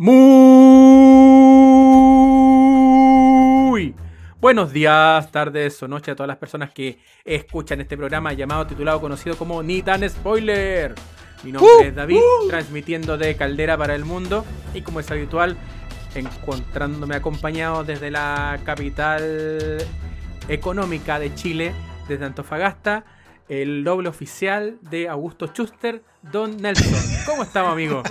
Muy buenos días, tardes o noches a todas las personas que escuchan este programa llamado titulado conocido como Ni tan spoiler. Mi nombre Uh, es David, transmitiendo de Caldera para el mundo y como es habitual, encontrándome acompañado desde la capital económica de Chile, desde Antofagasta, el doble oficial de Augusto Schuster, Don Nelson. ¿Cómo estamos, amigo?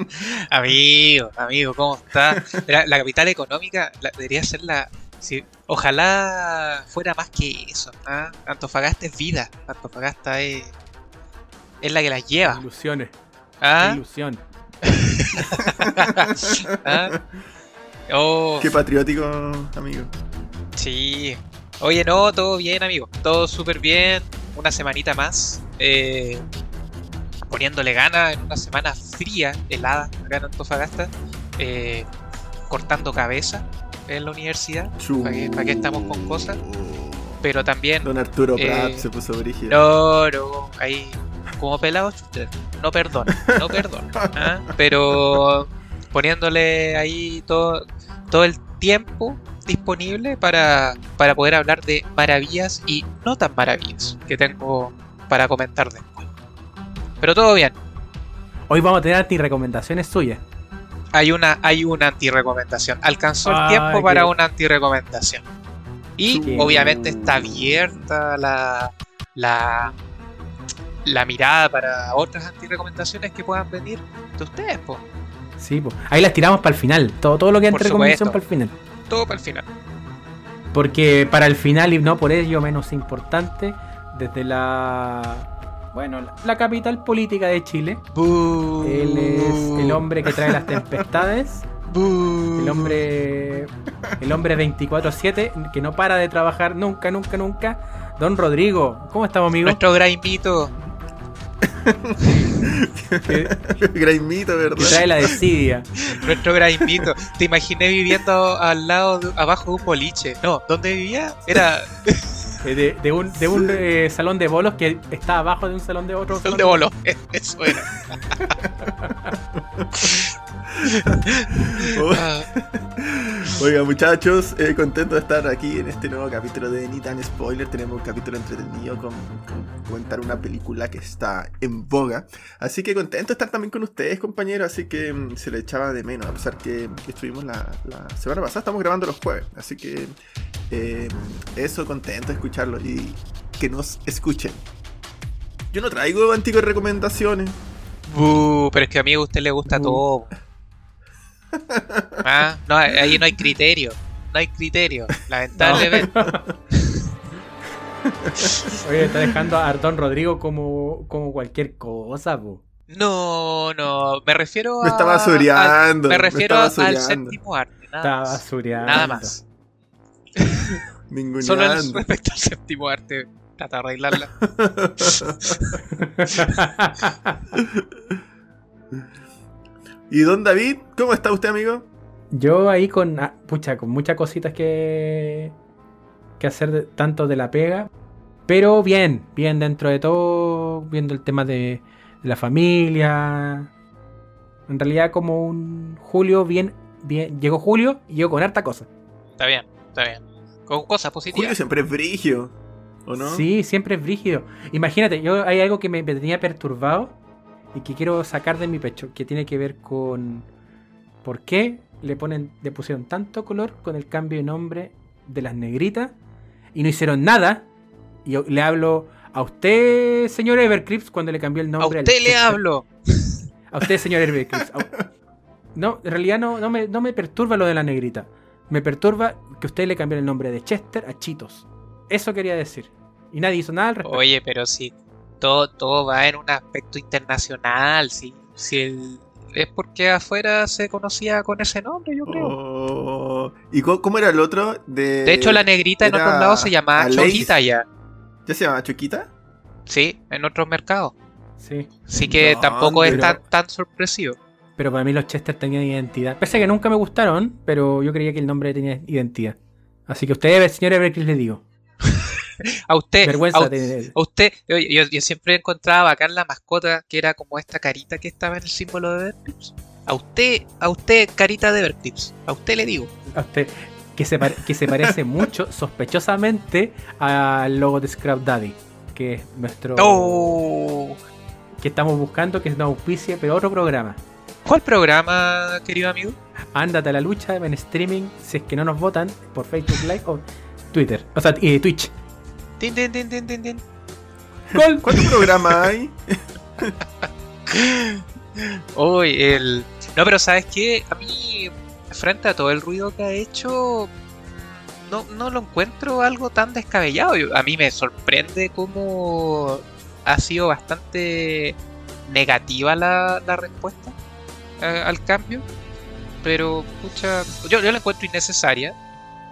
Amigo, amigo, ¿cómo está? La, la capital económica la- debería ser la. sí, ojalá fuera más que eso. ¿ah? Antofagasta es vida. Antofagasta es. Es la que las lleva. Ilusiones. ¿ah? Ilusión. ¿ah? Oh, Qué patriótico, amigo. sí. Oye, no, todo bien, amigo. Todo súper bien. Una semanita más. eh, poniéndole ganas en una semana fría, helada, acá en Antofagasta. eh, cortando cabeza en la universidad. ¿Para qué estamos con cosas? Pero también. Don Arturo Eh, Prat se puso brígido. No, no, ahí. Como pelado, usted. No perdona, no perdona. ¿ah? Pero poniéndole ahí todo, todo el tiempo disponible para, para poder hablar de maravillas y no tan maravillas que tengo para comentar después. Pero todo bien. Hoy vamos a tener anti-recomendaciones suyas. Hay una, hay una anti-recomendación. Alcanzó el Ay, tiempo qué- para una anti-recomendación. Y obviamente está abierta la, la, la mirada para otras anti-recomendaciones que puedan venir de ustedes, po. Sí, po. ahí las tiramos para el final. Todo, todo lo que Por entre recomendación para el final. Todo para el final. Porque para el final, y no por ello menos importante, desde la. Bueno, la- la capital política de Chile. Él es el hombre que trae las tempestades. El hombre. El hombre 24-7 que no para de trabajar nunca, nunca, nunca. Don Rodrigo, ¿cómo estamos, amigo? Nuestro graimito. Que, Graimito, que ¿verdad? trae la desidia. Nuestro graimito. Te imaginé viviendo al lado, de- abajo de un boliche. No, ¿dónde vivía? Era Eh, De, de un, de un eh, salón de bolos que está abajo de un salón de otro. salón de bolo. Eso era. Oiga, muchachos, eh, contento de estar aquí en este nuevo capítulo de Ni tan spoiler. Tenemos un capítulo entretenido con, con comentar una película que está en boga. Así que contento de estar también con ustedes, compañeros. Así que mm, se le echaba de menos, a pesar que, que estuvimos la, la semana pasada. Estamos grabando los jueves. Así que eh, eso, contento de escucharlo y que nos escuchen. Yo no traigo antiguas recomendaciones. bu, pero es que a mí a usted le gusta Bu. todo. Ah, no, ahí no hay criterio. No hay criterio. Lamentablemente. Oye, está dejando a Don Rodrigo como, como cualquier cosa, po. No, no. Me refiero a. Me estaba al- basureando. Me refiero al basureando, séptimo arte. Nada, Está basureando. Nada más. Solo en respecto al séptimo arte. Trata de arreglarla. ¿Y don David? ¿Cómo está usted, amigo? Yo ahí con, ah, pucha, con muchas cositas que, que hacer de- tanto de la pega. Pero bien, bien dentro de todo, viendo el tema de, de la familia. En realidad como un julio bien, bien. Llegó julio y yo con harta cosa. Está bien, está bien. Con cosas Julio positivas. siempre es brigio, ¿o no? Sí, siempre es brígido. Imagínate, yo hay algo que me, me tenía perturbado y que quiero sacar de mi pecho, que tiene que ver con por qué le ponen, le pusieron tanto color con el cambio de nombre de las negritas y no hicieron nada. Y yo le hablo a usted, señor Everclips, cuando le cambió el A nombre. al usted le hablo. A usted, señor Everclips. A- No, en realidad no, no, me, no me perturba lo de la negrita. Me perturba que usted le cambió el nombre de Chester a Chitos. Eso quería decir. Y nadie hizo nada al respecto. Oye, pero si todo, todo va en un aspecto internacional, si, si el- es porque afuera se conocía con ese nombre, yo creo. Oh, ¿Y cómo era el otro? De, De hecho, la negrita en otros lados se llamaba. Choquita ya. ¿Ya se llama Chuquita? Sí, en otros mercados. Sí. Así que No, tampoco es pero- tan, tan sorpresivo. Pero para mí los Chester tenían identidad. Pese a que nunca me gustaron, pero yo creía que el nombre tenía identidad. Así que usted, señor Everclips, le digo. A usted, Vergüenza a, de... a usted, yo, yo- yo siempre encontraba bacán la mascota que era como esta carita que estaba en el símbolo de Vertips. A usted, a usted, carita de Everclips. A usted le digo. A usted, que se, que se parece mucho, sospechosamente, al logo de Scrap Daddy, que es nuestro. Oh. que estamos buscando, que es una auspicia, pero otro programa. ¿Cuál programa, querido amigo? Ándate a la lucha en streaming, si es que no nos votan, por Facebook Live o Twitter. O sea, eh, Twitch. Tin, tin, tin, tin, tin, tin. ¡Gol! ¿Cuántos programas hay? Uy, el. No, pero ¿sabes qué? A mí, frente a todo el ruido que ha hecho, no, no lo encuentro algo tan descabellado. Yo- a mí me sorprende cómo ha sido bastante negativa la, la respuesta eh, al cambio. Pero, pucha, yo, yo la encuentro innecesaria,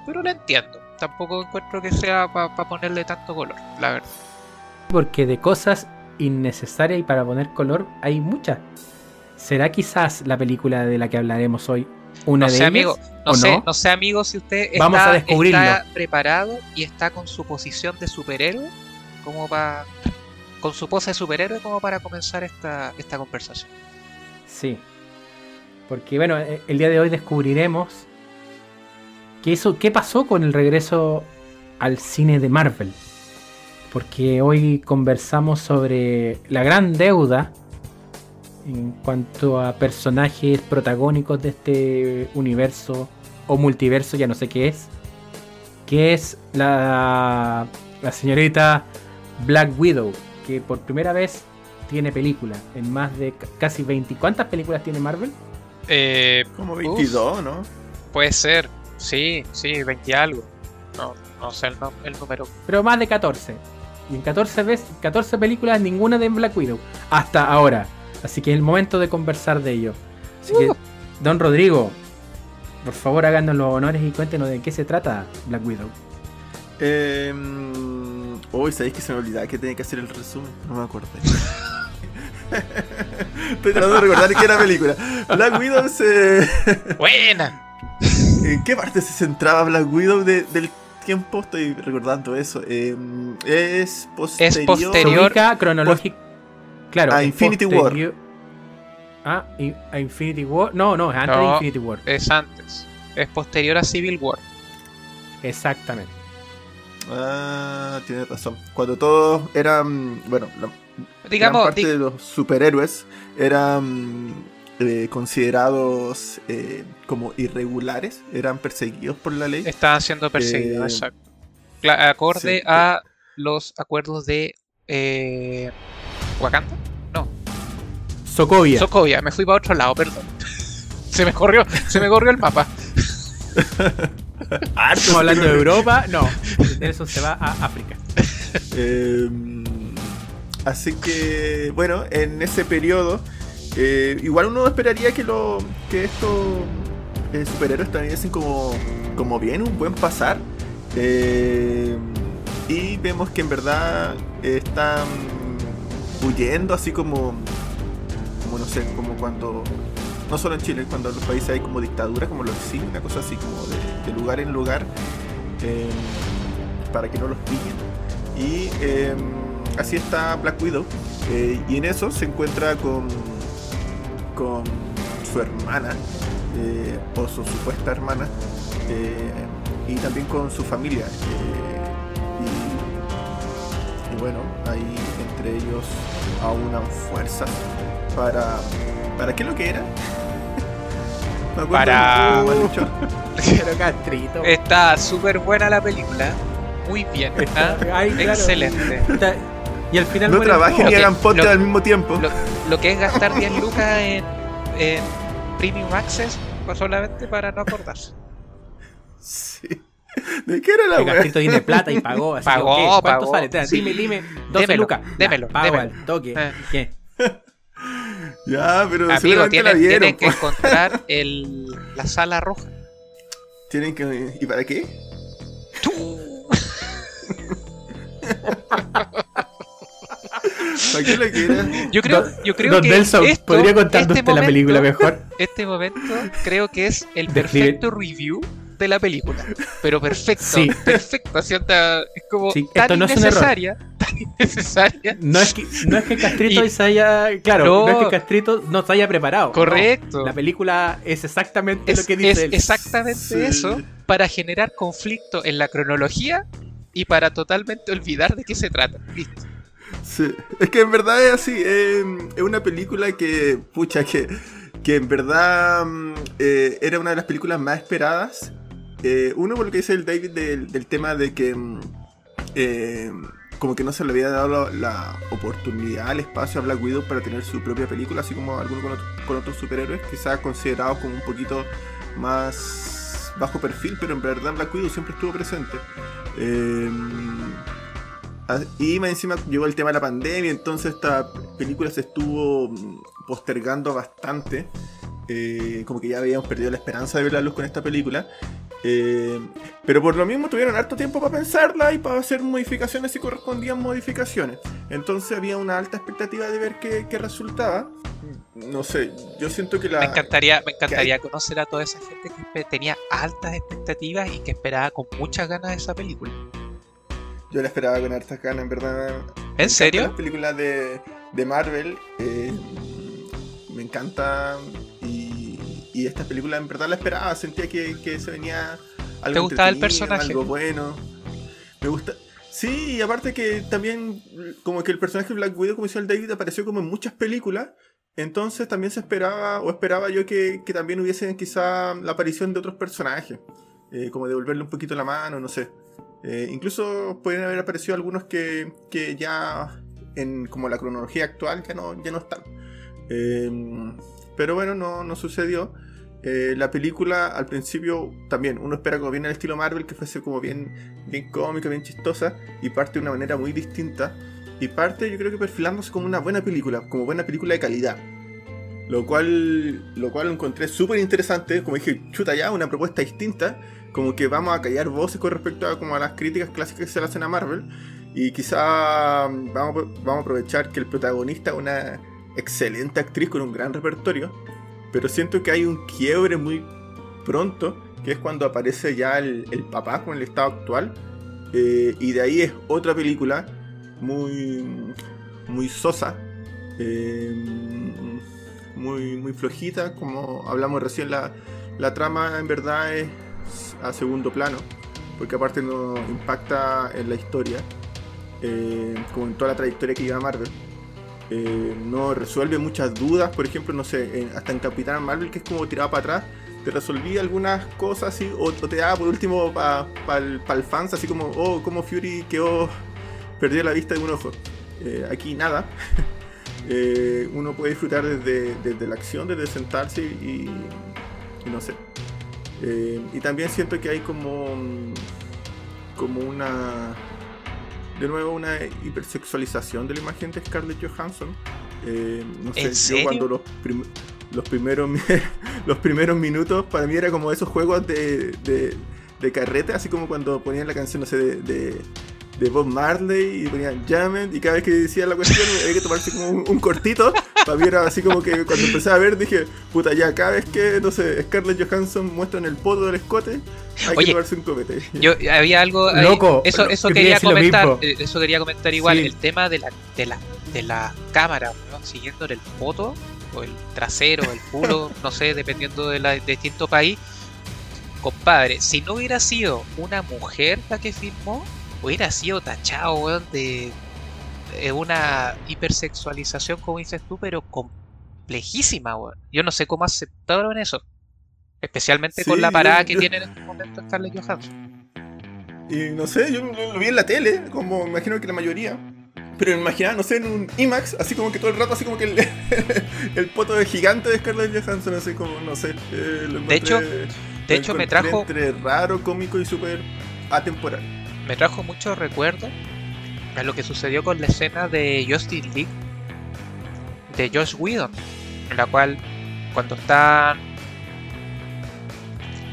pero la entiendo. Tampoco encuentro que sea para ponerle tanto color, la verdad. Porque de cosas innecesarias y para poner color hay muchas. ¿Será quizás la película de la que hablaremos hoy una no de sé, ellas? amigo, no ¿O sé, no? no? sé, amigo, si usted Vamos está, a descubrirlo. está preparado y está con su posición de superhéroe, como para con su pose de superhéroe como para comenzar esta, esta conversación. Sí. Porque bueno, eh, el día de hoy descubriremos qué, eso, qué pasó con el regreso al cine de Marvel. Porque hoy conversamos sobre la gran deuda en cuanto a personajes protagónicos de este universo o multiverso, ya no sé qué es. Que es la, la señorita Black Widow, que por primera vez tiene película en más de casi 20. ¿Cuántas películas tiene Marvel? Eh, Como 22, ¿no? puede ser, sí, sí, 20 y algo. No, no sé el, el número. Pero más de 14. Y en 14, veces, 14 películas, ninguna de Black Widow. Hasta ahora. Así que es el momento de conversar de ello. Así que, don Rodrigo, por favor háganos los honores y cuéntenos de qué se trata Black Widow. Eh, mm, Uy, sabéis que se me olvidaba que tenía que hacer el resumen. No me acuerdo. Estoy tratando de recordar qué era la película. Black Widow se. ¡Buena! ¿En qué parte se centraba Black Widow de- del tiempo? Estoy recordando eso. Eh, es posterior. Se posterior. ubica cronológico. Claro. a es Infinity War. Ah, a Infinity War. No, no, es antes de. Infinity War. Es antes. Es posterior a Civil War. Exactamente. Ah, tienes razón. Cuando todos eran. Bueno, la gran Digamos, parte di- de los superhéroes eran eh, considerados eh, como irregulares, eran perseguidos por la ley. estaban siendo perseguidos, Eh, exacto. Acorde sí. a los acuerdos de eh, Wakanda. Sokovia. Sokovia, me fui para otro lado, perdón. Se me corrió, se me corrió el mapa. Ah, Estamos hablando de Europa. No. Eso se va a África. Eh, así que, bueno, en ese periodo, eh, igual uno esperaría que, lo, que estos eh, superhéroes tuviesen como, como bien un buen pasar. Eh, y vemos que en verdad están huyendo, así como, como no sé, como cuando, no solo en Chile, cuando en los países hay como dictadura, como lo exilio, una cosa así como de, de lugar en lugar, eh, para que no los pillen. Y así está Black Widow. y en eso se encuentra con, con su hermana, eh, o su supuesta hermana, eh, y también con su familia. eh, y, y bueno, ahí entre ellos aunan fuerzas para... ¿Para qué es lo que era? Me Para-. Pero Castrito. Está súper buena la película. Muy bien. ¿ah? Ay, claro. Excelente. Puta, Y al final No trabajen que- hagan podcast al mismo tiempo. Lo, lo que es gastar 10 lucas en, en Premium Access pues solamente para no acordarse. Sí. ¿De qué era la El wea? Castrito tiene plata y pagó. Así que, Pagó, ok, ¿Cuánto pagó. sale? Espera, Sí. Dime, dime. 12 Démelo, lucas. Ya, démelo, pago démelo. al toque. Eh. ¿Qué? Ya, pero Amigo, seguramente la tienen, vieron. tienen que encontrar el, la sala roja. Tienen que. ¿Y para qué? ¿Para Yo creo, Don- yo creo Don que Nelson, esto, ¿podría contarnos este usted la película momento- mejor? Este momento creo que es el perfecto review de la película. Pero perfecto, Sí. perfecto. así onda, es como Sí, tan esto no es innecesaria, tan innecesaria. No es que, no es que Castrito Y- se haya. Claro, No. no, es que Castrito no se haya preparado. Correcto. no. la película es exactamente Es, lo que dice es él. exactamente Sí. eso para generar conflicto en la cronología y para totalmente olvidar de qué se trata. Listo. Sí, es que en verdad es así, es una película que, pucha, que, que en verdad mm, eh, era una de las películas más esperadas. Eh, uno por lo que dice el David del, tema de que mm, eh, como que no se le había dado la, oportunidad, el espacio a Black Widow para tener su propia película, así como algunos con, otro- con otros superhéroes, quizás considerados como un poquito más bajo perfil, pero en verdad Black Widow siempre estuvo presente. Eh, Y más encima llegó el tema de la pandemia, entonces esta película se estuvo mm, postergando bastante. Eh, como que ya habíamos perdido la esperanza de ver la luz con esta película. Eh, pero por lo mismo tuvieron harto tiempo para pensarla y para hacer modificaciones si correspondían modificaciones. Entonces había una alta expectativa de ver qué, qué resultaba. No sé, yo siento que la... Me encantaría, me encantaría conocer a toda esa gente que tenía altas expectativas y que esperaba con muchas ganas esa película. Yo la esperaba con hartas ganas, en verdad. ¿En encantan serio? Las películas de, de Marvel eh, me encanta y, y esta película en verdad la esperaba, sentía que, que se venía algo ¿Te gustaba el personaje? algo bueno. Me gusta. Sí, y aparte que también como que el personaje de Black Widow, como decía el David, apareció como en muchas películas. Entonces también se esperaba, o esperaba yo que, que también hubiese quizá la aparición de otros personajes. eh, como devolverle un poquito la mano, no sé. Eh, incluso pueden haber aparecido algunos que, que ya en como la cronología actual ya no, ya no están. Eh, pero bueno, no, no sucedió. Eh, la película al principio también uno espera como bien al estilo Marvel, que fuese como bien, bien cómica, bien chistosa, y parte de una manera muy distinta. Y parte yo creo que perfilándose como una buena película, como buena película de calidad. Lo cual, lo cual encontré súper interesante, como dije, chuta ya, una propuesta distinta, como que vamos a callar voces con respecto a, como a las críticas clásicas que se le hacen a Marvel. Y quizá mm, vamos, vamos a aprovechar que el protagonista es una excelente actriz con un gran repertorio. Pero siento que hay un quiebre muy pronto, que es cuando aparece ya el, papá con el estado actual. Eh, y de ahí es otra película muy, muy sosa. eh, muy, muy flojita, como hablamos recién, la, la trama en verdad es a segundo plano, porque aparte no impacta en la historia, eh, como en toda la trayectoria que lleva Marvel. Eh, no resuelve muchas dudas, por ejemplo, no sé, hasta en Capitán Marvel, que es como tirado para atrás, te resolvía algunas cosas así, o, te daba por último para el fans, así como, oh, como Fury quedó, perdió la vista de un ojo. Eh, aquí nada. Eh, uno puede disfrutar desde, desde la acción, desde sentarse y no sé. Eh, y también siento que hay como, como una, de nuevo, una hipersexualización de la imagen de Scarlett Johansson. Eh, no sé, ¿En yo cuando los, prim- los, primeros, los primeros minutos, para mí era como esos juegos de, de, de carrete, así como cuando ponían la canción, no sé, de, de, de Bob Marley y ponían Jammin' y cada vez que decía la cuestión había que tomarse como un, un cortito. Para mí era así como que cuando empecé a ver dije, puta ya, cada vez que, no sé, Scarlett Johansson muestran el poto del escote, hay Oye, que tomarse un copete. Yo había algo ahí- Loco, eso, eso quería comentar, eh, eso quería comentar igual, Sí. el tema de la, de la, de la cámara, weón, siguiéndole el foto, o el trasero, el culo, no sé, dependiendo de la, de distinto país. Compadre, si no hubiera sido una mujer la que filmó, hubiera sido tachado, weón, de, de una hipersexualización, como dices tú, pero complejísima, weón. Yo no sé cómo aceptaron eso. Especialmente con la yo- parada que yo- tiene en este momento Scarlett Johansson. Y no sé, yo lo, vi en la tele, como imagino que la mayoría. Pero imaginaba, no sé, en un IMAX, así como que todo el rato, así como que el, el poto de gigante de Scarlett Johansson, así como, no sé. eh, lo De hecho- encontré- De hecho, me encontré trajo, Entre raro, cómico y súper atemporal. Me trajo mucho recuerdo a lo que sucedió con la escena de Justice League de Josh Whedon, en la cual cuando están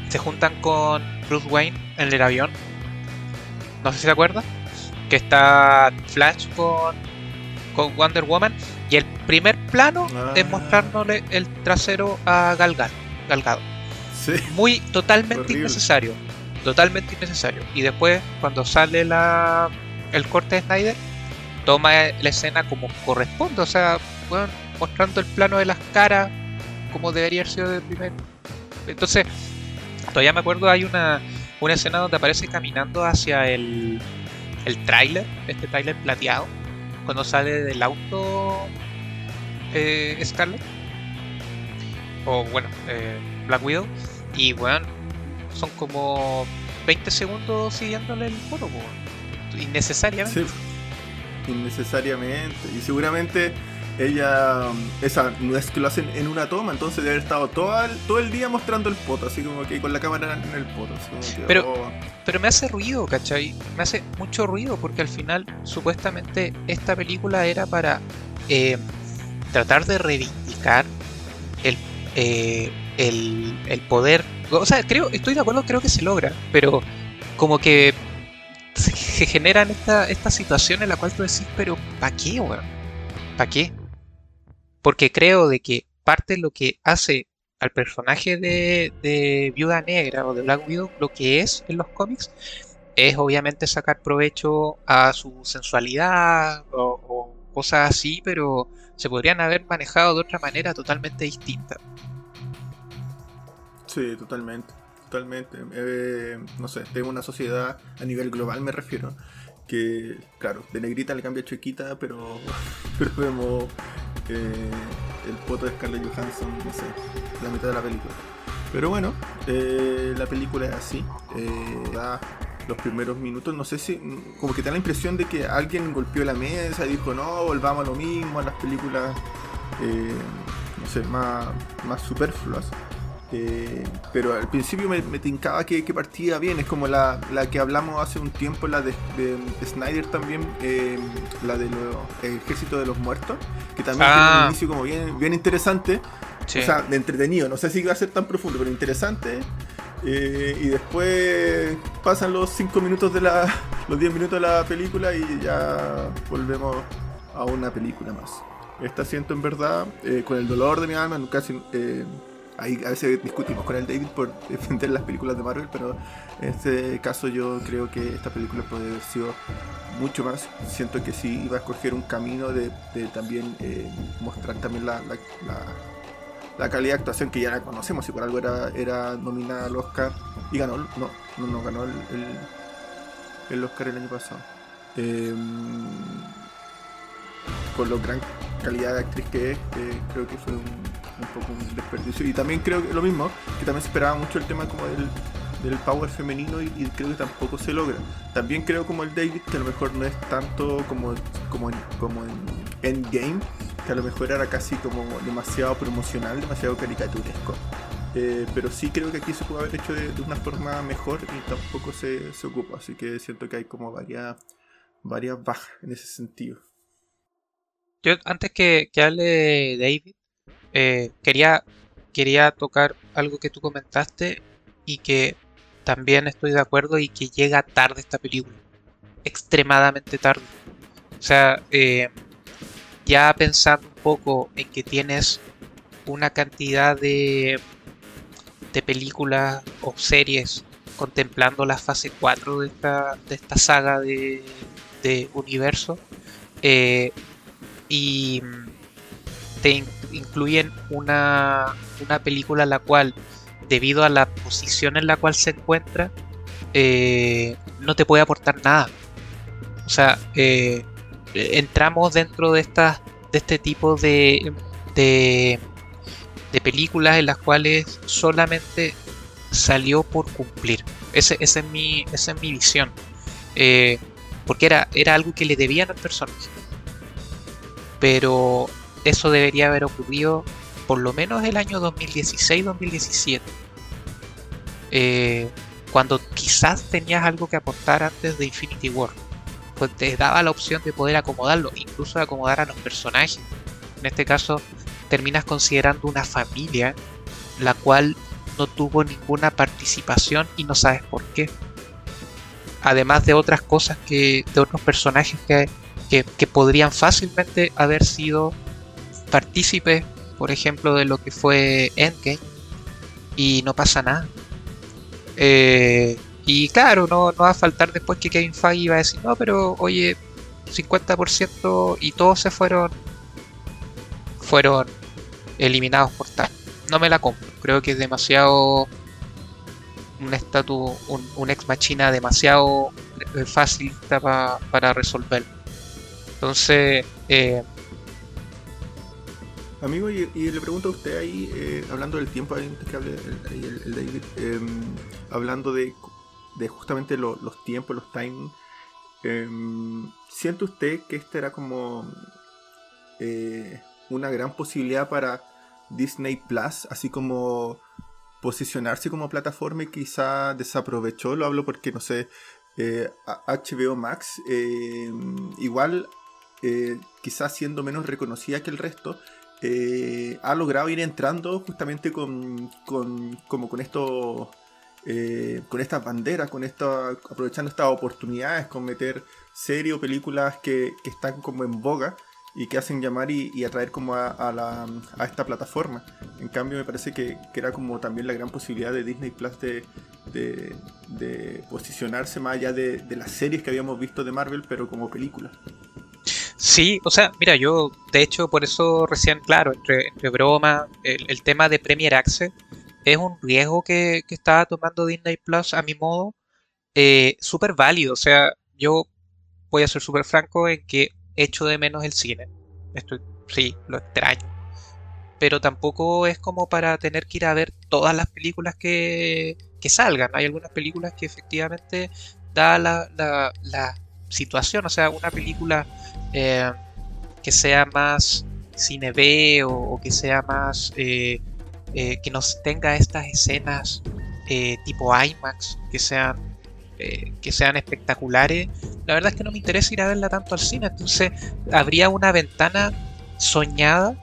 se juntan con Bruce Wayne en el avión, no sé si se acuerda, que está Flash con con Wonder Woman y el primer plano es Ah. mostrarle el trasero a Gal Gadot. Gal Gadot. Sí. muy totalmente Horrible. innecesario totalmente innecesario. Y después cuando sale la el corte de Snyder toma la escena como corresponde, o sea, bueno, mostrando el plano de las caras como debería haber sido del primer. Entonces, todavía me acuerdo, hay una, una escena donde aparece caminando hacia el, el tráiler, este tráiler plateado, cuando sale del auto eh, Scarlet, o bueno, eh, Black Widow, y bueno, son como 20 segundos siguiéndole el foro, innecesariamente. Sí, innecesariamente, y seguramente ella, esa no es que lo hacen en una toma, entonces debe haber estado todo el, todo el día mostrando el poto, así como que con la cámara en el poto. pero, oh. pero me hace ruido, ¿cachai? Me hace mucho ruido porque al final supuestamente esta película era para eh, tratar de reivindicar el, eh, el, el poder. O sea, creo, estoy de acuerdo, creo que se logra, pero como que se generan esta, esta situación en la cual tú decís, pero ¿para qué, weón? ¿Para qué? Porque creo de que parte de lo que hace al personaje de, Viuda Negra o de Black Widow, lo que es en los cómics, es obviamente sacar provecho a su sensualidad o, cosas así, pero se podrían haber manejado de otra manera totalmente distinta. Sí, totalmente, totalmente. Eh, no sé, tengo una sociedad a nivel global, me refiero, que, claro, de negrita le cambia chiquita, pero, vemos eh, el foto de Scarlett Johansson, no sé, la mitad de la película. Pero bueno, eh, la película es así. Da los primeros minutos, no sé si, como que da la impresión de que alguien golpeó la mesa y dijo, no, volvamos a lo mismo, a las películas, no sé, más, más superfluas. Eh, pero al principio me, tincaba que, partía bien, es como la, que hablamos hace un tiempo, la de, Snyder también, eh, la del Ejército de los Muertos, que también tiene un ah. inicio como bien, bien interesante, o sea, de entretenido, no sé si va a ser tan profundo, pero interesante. Eh, y después pasan los 5 minutos de la. los 10 minutos de la película y ya volvemos a una película más. Esta siento en verdad, con el dolor de mi alma, casi A veces discutimos con el David por defender las películas de Marvel, pero en este caso yo creo que esta película puede haber sido mucho más. Siento que sí iba a escoger un camino de, también eh, mostrar también la, la, calidad de actuación que ya la conocemos y por algo era, era nominada al Oscar y ganó, no, no, no ganó el, el, Oscar el año pasado. Em, con lo gran calidad de actriz que es, creo que fue un, poco un desperdicio. Y también creo que lo mismo, que también se esperaba mucho el tema como del, del power femenino y, creo que tampoco se logra. También creo como el David, que a lo mejor no es tanto como, como, en, como en Endgame, que a lo mejor era casi como demasiado promocional, demasiado caricaturesco. Eh, pero sí creo que aquí se puede haber hecho de, una forma mejor y tampoco se, se ocupa. Así que siento que hay como varias, varias bajas en ese sentido. Yo antes que, que hable David, eh, quería, quería tocar algo que tú comentaste y que también estoy de acuerdo y que llega tarde esta película. Extremadamente tarde. O sea, eh, ya pensando un poco en que tienes una cantidad de, de películas o series contemplando la fase 4 de esta, de esta saga de, de universo, eh, y te incluyen una, una película la cual, debido a la posición en la cual se encuentra, eh, no te puede aportar nada. O sea, eh, entramos dentro de estas de este tipo de, de, de, películas en las cuales solamente salió por cumplir. Ese, esa, es mi, esa es mi visión. Eh, porque era, era algo que le debían al personaje pero eso debería haber ocurrido por lo menos el año 2016-2017. Eh, cuando quizás tenías algo que aportar antes de Infinity War. Pues te daba la opción de poder acomodarlo, incluso de acomodar a los personajes. En este caso, terminas considerando una familia la cual no tuvo ninguna participación y no sabes por qué. Además de otras cosas que. de otros personajes que que, podrían fácilmente haber sido partícipes, por ejemplo, de lo que fue Endgame, y no pasa nada. Eh, y claro, no, no va a faltar después que Kevin Feige va a decir, no, pero oye, 50% y todos se fueron fueron eliminados por tal. No me la compro, creo que es demasiado un estatus, un, ex machina demasiado eh, fácil para resolver. Entonces, eh, Amigo, y, le pregunto a usted ahí, eh, hablando del tiempo, antes que hable el, David, em, hablando de, justamente los tiempos, los timings, em, ¿siente usted que esta era como eh, una gran posibilidad para Disney Plus, así como posicionarse como plataforma y quizá desaprovechó? Lo hablo porque, no sé, HBO eh, Max em, igual quizás siendo menos reconocida que el resto, eh, ha logrado ir entrando justamente con, con como con esto eh, con estas banderas, con esta, aprovechando estas oportunidades, con meter series o películas que, están como en boga y que hacen llamar y, atraer como a, la, a, esta plataforma. En cambio me parece que, era como también la gran posibilidad de Disney Plus de, de, posicionarse más allá de, de, las series que habíamos visto de Marvel, pero como películas. Sí, o sea, mira, yo de hecho por eso recién, claro, entre, entre broma, el, tema de Premier Access es un riesgo que, que estaba tomando Disney Plus a mi modo, eh, súper válido. O sea, yo voy a ser súper franco en que echo de menos el cine. Estoy, sí, lo extraño. Pero tampoco es como para tener que ir a ver todas las películas que, que salgan. Hay algunas películas que efectivamente da la, la, la situación. O sea, una película eh, que sea más cine B o, que sea más eh, eh, que nos tenga estas escenas tipo IMAX que sean que sean espectaculares la verdad es que no me interesa ir a verla tanto al cine. Entonces habría una ventana soñada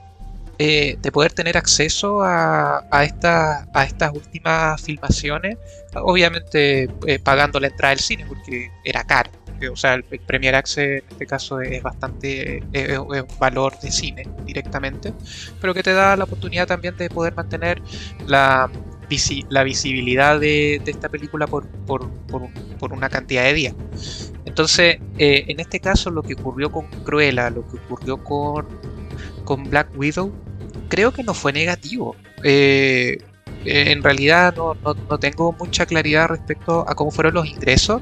de poder tener acceso a, a, a estas últimas filmaciones obviamente pagando la entrada del cine porque era caro o sea, el, Premier Access en este caso es bastante, es, un valor de cine directamente, pero que te da la oportunidad también de poder mantener la, la visibilidad de, esta película por, por, por, una cantidad de días. Entonces, eh, en este caso, lo que ocurrió con Cruella, lo que ocurrió con, con Black Widow, creo que no fue negativo. Eh, en realidad no, no, no, tengo mucha claridad respecto a cómo fueron los ingresos,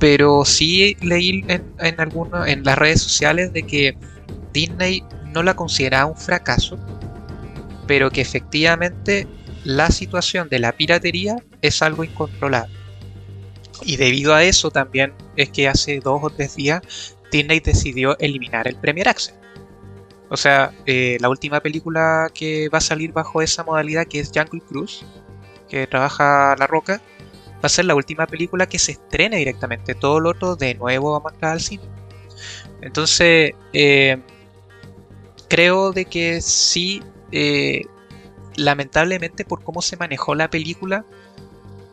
pero sí leí en, en, en las redes sociales de que Disney no la consideraba un fracaso, pero que efectivamente la situación de la piratería es algo incontrolable. Y debido a eso también es que hace dos o tres días Disney decidió eliminar el Premier Access. O sea, eh, la última película que va a salir bajo esa modalidad que es Jungle Cruise, que trabaja La Roca, va a ser la última película que se estrene directamente. Todo lo otro de nuevo va a marcar al cine. Entonces, eh, creo de que sí, eh, lamentablemente por cómo se manejó la película,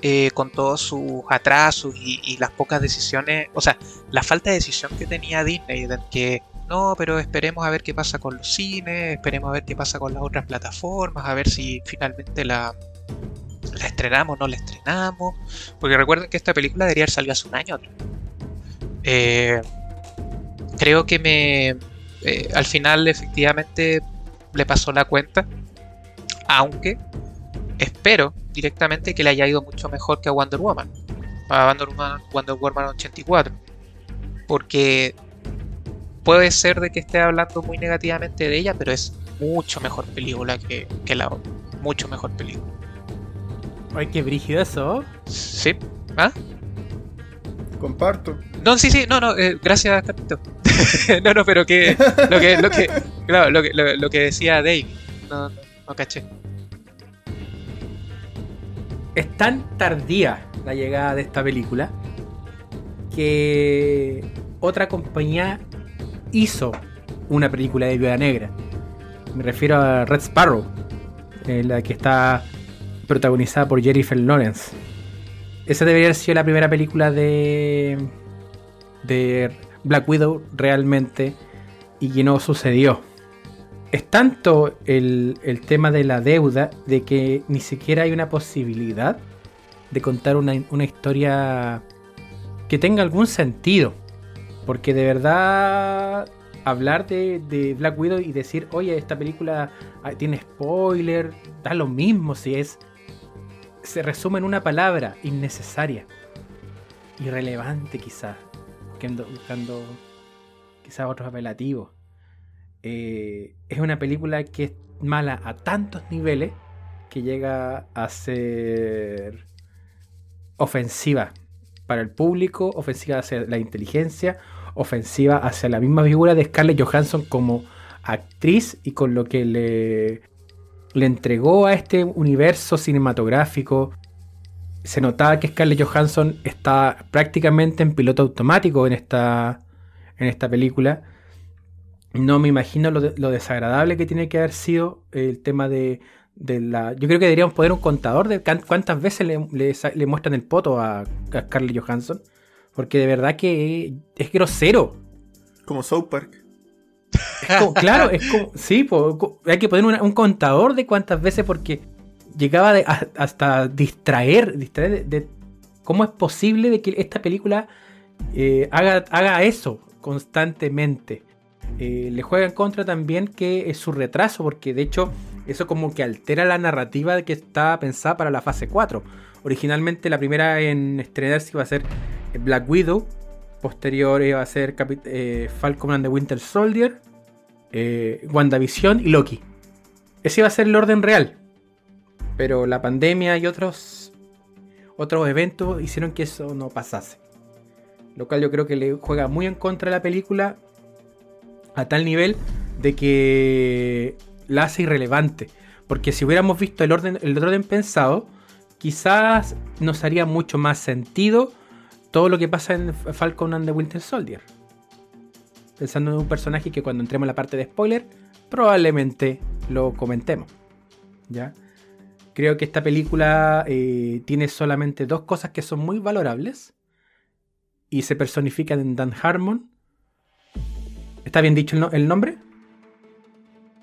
eh, con todos sus atrasos y, las pocas decisiones, o sea, la falta de decisión que tenía Disney, de que no, pero esperemos a ver qué pasa con los cines, esperemos a ver qué pasa con las otras plataformas, a ver si finalmente la, ¿La estrenamos? ¿No la estrenamos? Porque recuerden que esta película debería haber salido hace un año. Eh, creo que me. Eh, al final, efectivamente, le pasó la cuenta. Aunque espero directamente que le haya ido mucho mejor que a Wonder Woman. A Wonder Woman, Wonder Woman 84. Porque puede ser de que esté hablando muy negativamente de ella, pero es mucho mejor película que, que la otra. Mucho mejor película. Ay, qué brígido eso. Sí. ¿Ah? Comparto. No, sí, sí, no, no, eh, gracias, Capito. no, no, pero que lo que, lo que, claro, lo que, lo, que decía Dave. No, no, no caché. Es tan tardía la llegada de esta película que otra compañía hizo una película de Viuda Negra. Me refiero a Red Sparrow, la que está protagonizada por Jennifer Lawrence. Esa debería haber sido la primera película de, de Black Widow realmente y que no sucedió. Es tanto el, tema de la deuda de que ni siquiera hay una posibilidad de contar una, una historia que tenga algún sentido. Porque de verdad hablar de, de, Black Widow y decir, oye, esta película ah, tiene spoiler, da lo mismo si es... Se resume en una palabra, innecesaria. Irrelevante quizás. Buscando quizás otros apelativos. Eh, es una película que es mala a tantos niveles que llega a ser ofensiva para el público, ofensiva hacia la inteligencia, ofensiva hacia la misma figura de Scarlett Johansson como actriz y con lo que le, le entregó a este universo cinematográfico. Se notaba que Scarlett Johansson está prácticamente en piloto automático en esta, en esta película. No me imagino lo, desagradable que tiene que haber sido el tema de, la... Yo creo que deberíamos poner un contador de cuántas veces le, muestran el poto a, a Scarlett Johansson. Porque de verdad que es grosero. Como South Park. Claro, es como. Sí, hay que poner un contador de cuántas veces porque llegaba hasta distraer, distraer de, cómo es posible de que esta película eh, haga, eso constantemente. Eh, le juega en contra también que es su retraso, porque de hecho eso como que altera la narrativa que está pensada para la fase 4. Originalmente la primera en estrenarse iba a ser Black Widow. Posterior iba a ser eh, Falcon and Winter Soldier. Eh, WandaVision y Loki. Ese iba a ser el orden real. Pero la pandemia y otros, otros eventos hicieron que eso no pasase. Lo cual yo creo que le juega muy en contra de la película. A tal nivel de que la hace irrelevante. Porque si hubiéramos visto el orden, el orden pensado, quizás nos haría mucho más sentido todo lo que pasa en Falcon and the Winter Soldier. Pensando en un personaje que cuando entremos en la parte de spoiler, probablemente lo comentemos. ¿Ya? Creo que esta película eh, tiene solamente dos cosas que son muy valorables y se personifican en Dan Harmon. ¿Está bien dicho el, nombre?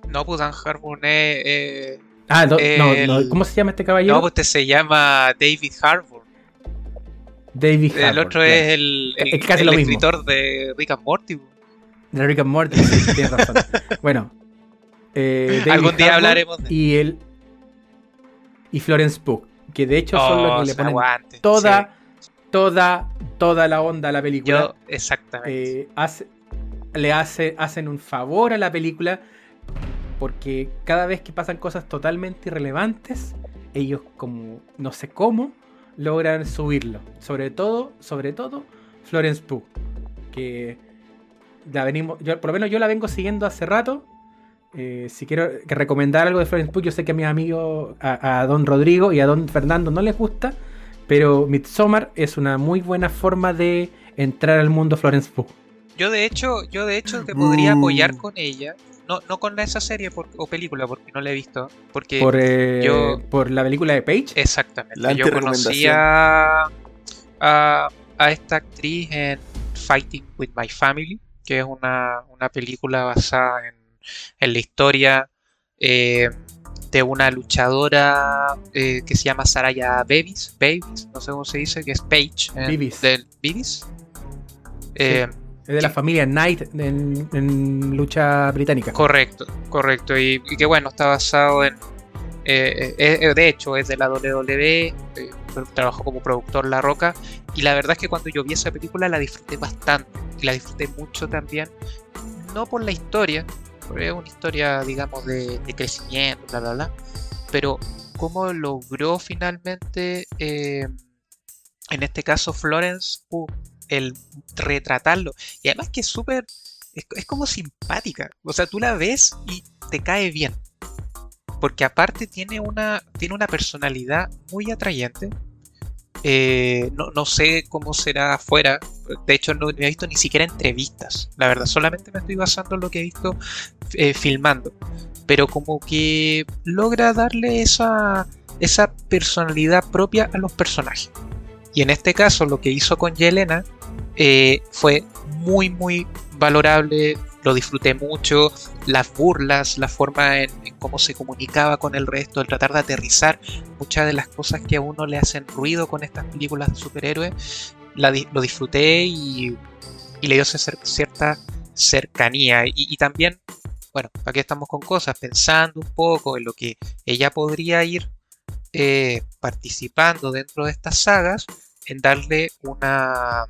No, pues Dan Harmon es. ah, no, no, ¿cómo se llama este caballero? No, pues este se llama David Harbour. David El otro es el, el, escritor de Rick and Morty. De Rick and Morty, sí, tienes razón. bueno, eh, algún día hablaremos de y él y Florence Pugh, que de hecho son los que oh, le ponen toda, toda, toda la onda a la película. Yo, exactamente. Eh, le hace, hacen un favor a la película porque cada vez que pasan cosas totalmente irrelevantes, ellos como no sé cómo logran subirlo. Sobre todo, sobre todo, Florence Pugh. Que la venimos, yo, por lo menos yo la vengo siguiendo hace rato. Eh, si quiero recomendar algo de Florence Pugh, yo sé que a mis amigos, a, Don Rodrigo y a Don Fernando no les gusta. Pero Midsommar es una muy buena forma de entrar al mundo Florence Pugh. Yo de hecho, yo de hecho te podría apoyar con ella no, no con esa serie o película, porque no la he visto. Porque por, eh, yo, por la película de Page. Exactamente. yo conocía a, a, esta actriz en Fighting with My Family, que es una, película basada en, en la historia eh, de una luchadora eh, que se llama Saraya Babies, Babies, no sé cómo se dice, que es Page. Del Babies. Es de la familia Knight en, lucha británica. Correcto, correcto. Y, que bueno, está basado en. Eh, eh, eh, de hecho, es de la WWE. Trabajó como productor La Roca. Y la verdad es que cuando yo vi esa película la disfruté bastante. Y la disfruté mucho también. No por la historia, porque es una historia, digamos, de, crecimiento, bla, bla, bla. Pero cómo logró finalmente. en este caso, Florence el retratarlo. Y además que es súper... Es, como simpática. O sea, tú la ves y te cae bien. Porque aparte tiene una, tiene una personalidad muy atrayente. Eh, no, sé cómo será afuera. De hecho, no he visto ni siquiera entrevistas. La verdad, solamente me estoy basando en lo que he visto eh, filmando. Pero como que logra darle esa, esa personalidad propia a los personajes. Y en este caso lo que hizo con Yelena eh, fue muy, muy valorable, lo disfruté mucho, las burlas, la forma en, cómo se comunicaba con el resto, el tratar de aterrizar muchas de las cosas que a uno le hacen ruido con estas películas de superhéroes, lo disfruté y, le dio cierta cercanía. Y, también, bueno, aquí estamos con cosas, pensando un poco en lo que ella podría ir eh, participando dentro de estas sagas, en darle una,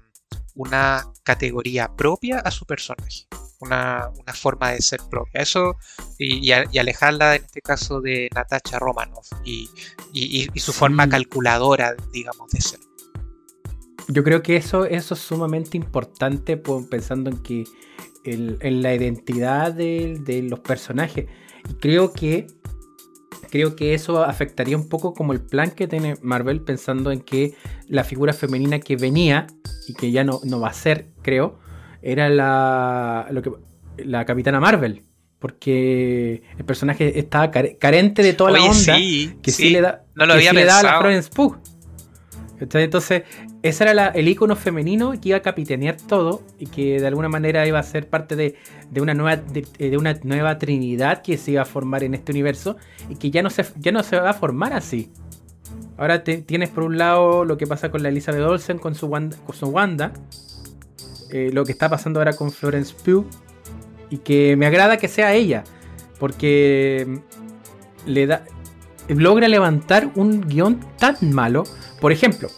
una categoría propia a su personaje. Una, forma de ser propia. Eso y, alejarla en este caso de Natasha Romanoff y, su forma calculadora, digamos, de ser. Yo creo que eso, eso es sumamente importante pensando en que en la identidad de, los personajes. Y creo que creo que eso afectaría un poco como el plan que tiene Marvel pensando en que la figura femenina que venía y que ya no, no va a ser, creo, era la, lo que, la Capitana Marvel. Porque el personaje estaba carente de toda la onda que sí, le da, no lo había le a la Florence Pugh. Entonces, ese era el icono femenino que iba a capitanear todo y que de alguna manera iba a ser parte de, una, nueva, de, una nueva trinidad que se iba a formar en este universo y que ya no se, ya no se va a formar así. Ahora tienes por un lado lo que pasa con la Elizabeth Olsen con su Wanda, con su Wanda eh, lo que está pasando ahora con Florence Pugh y que me agrada que sea ella porque mm, le da logra levantar un guion tan malo por ejemplo,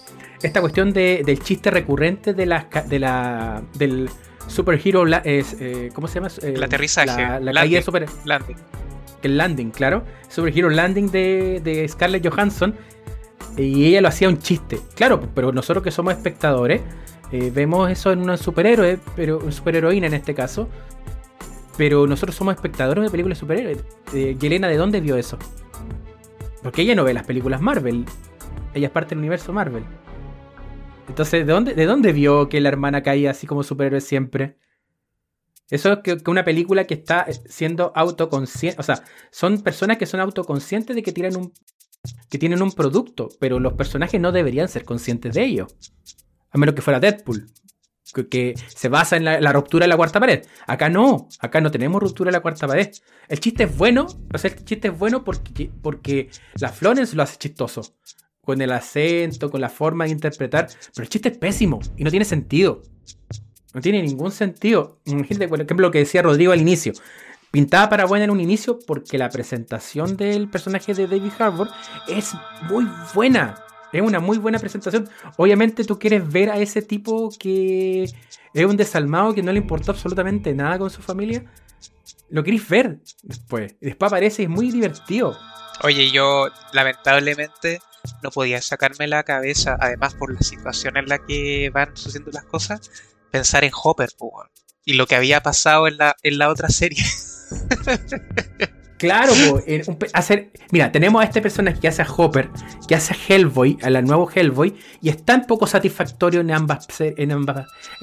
esta cuestión del chiste recurrente de la, de la, del superhero, es, eh, ¿cómo se llama? Eh, el aterrizaje. La, caída de super... Landing. El landing, claro. Superhero Landing de, de Scarlett Johansson. Y ella lo hacía un chiste. Claro, pero nosotros que somos espectadores, eh, vemos eso en una superhéroe, pero una superheroína en este caso. Pero nosotros somos espectadores de películas superhéroes. Yelena, ¿de dónde vio eso? Porque ella no ve las películas Marvel. Ella es parte del universo Marvel. Entonces, ¿de dónde, ¿de dónde vio que la hermana caía así como superhéroe siempre? Eso es que, una película que está siendo autoconsciente. O sea, son personas que son autoconscientes de que tienen un. que tienen un producto. Pero los personajes no deberían ser conscientes de ello. A menos que fuera Deadpool. Que, se basa en la, ruptura de la cuarta pared. Acá no. Acá no tenemos ruptura de la cuarta pared. El chiste es bueno. O sea, el chiste es bueno porque, porque la Florence lo hace chistoso con el acento, con la forma de interpretar, pero el chiste es pésimo y no tiene sentido. No tiene ningún sentido. Imagínate, por ejemplo, lo que decía Rodrigo al inicio. Pintaba para buena en un inicio porque la presentación del personaje de David Harbour es muy buena. Es una muy buena presentación. Obviamente tú quieres ver a ese tipo que es un desalmado que no le importó absolutamente nada con su familia. Lo querés ver después. Después aparece y es muy divertido. Oye, yo lamentablemente no podía sacarme la cabeza, además por la situación en la que van sucediendo las cosas, pensar en Hopper y lo que había pasado en la, en la otra serie. Claro, hacer, mira, tenemos a este personaje que hace a Hopper, que hace a Hellboy, a la nuevo Hellboy, y es tan poco satisfactorio en ambas, en eh,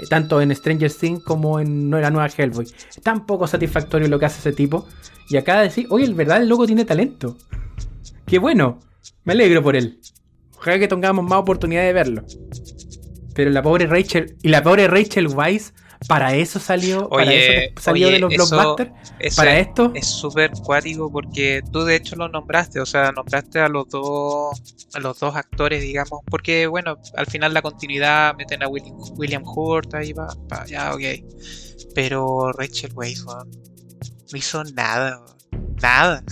tanto en Stranger Things como en la nueva Hellboy. Es tan poco satisfactorio lo que hace ese tipo. Y acá decir, oye, el verdad el loco tiene talento. Qué bueno. Me alegro por él. Ojalá que tengamos más oportunidad de verlo. Pero la pobre Rachel. Y la pobre Rachel Weisz. Para eso salió, para eso salió de los blockbusters. Para esto. Es súper cuático porque tú de hecho lo nombraste, o sea, nombraste a los dos a los dos actores, digamos, porque bueno, al final la continuidad meten a William, Hurt ahí va, ya, ok. Pero Rachel Weisz, no hizo nada, nada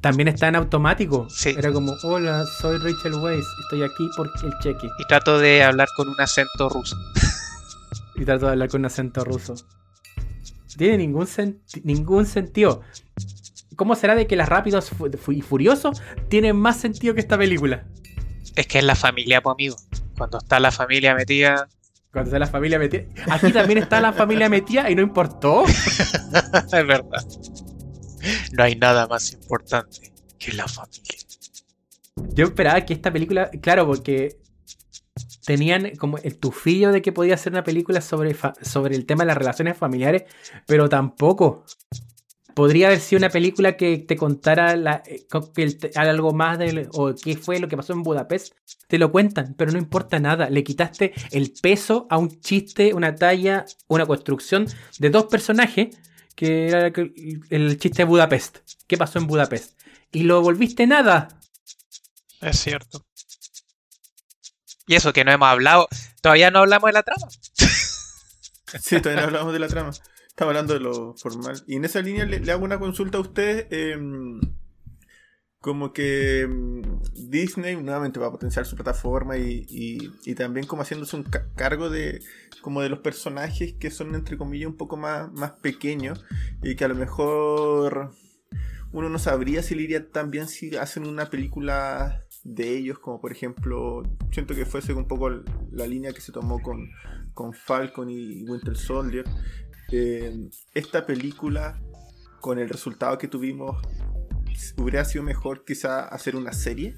también está en automático. Era como, hola, soy Rachel Weisz, estoy aquí por el cheque. Y trato de hablar con un acento ruso. y trato de hablar con un acento ruso. tiene ningún, ningún sentido. ¿Cómo será de que las Rápidos y Furiosos tienen más sentido que esta película? Es que es la familia, pues amigo. Cuando está la familia metida. Cuando está la familia metida. Aquí también está la familia metida y no importó. es verdad. No hay nada más importante que la familia. Yo esperaba que esta película, claro, porque tenían como el tufillo de que podía ser una película sobre, sobre el tema de las relaciones familiares, pero tampoco. Podría haber sido una película que te contara la, eh, algo más de o qué fue lo que pasó en Budapest. Te lo cuentan, pero no importa nada. Le quitaste el peso a un chiste, una talla, una construcción de dos personajes que era el chiste de Budapest. ¿Qué pasó en Budapest? Y lo volviste nada. Es cierto. Y eso que no hemos hablado, todavía no hablamos de la trama. Sí, todavía no hablamos de la trama. Estamos hablando de lo formal. Y en esa línea le, hago una consulta a ustedes. Em, como que em, Disney nuevamente va a potenciar su plataforma y, también como haciéndose un cargo de como de los personajes que son entre comillas un poco más, más pequeños y que a lo mejor uno no sabría si le iría tan si hacen una película de ellos, como por ejemplo, siento que fuese un poco la línea que se tomó con, con Falcon y Winter Soldier. Eh, esta película, con el resultado que tuvimos, ¿hubiera sido mejor quizá hacer una serie?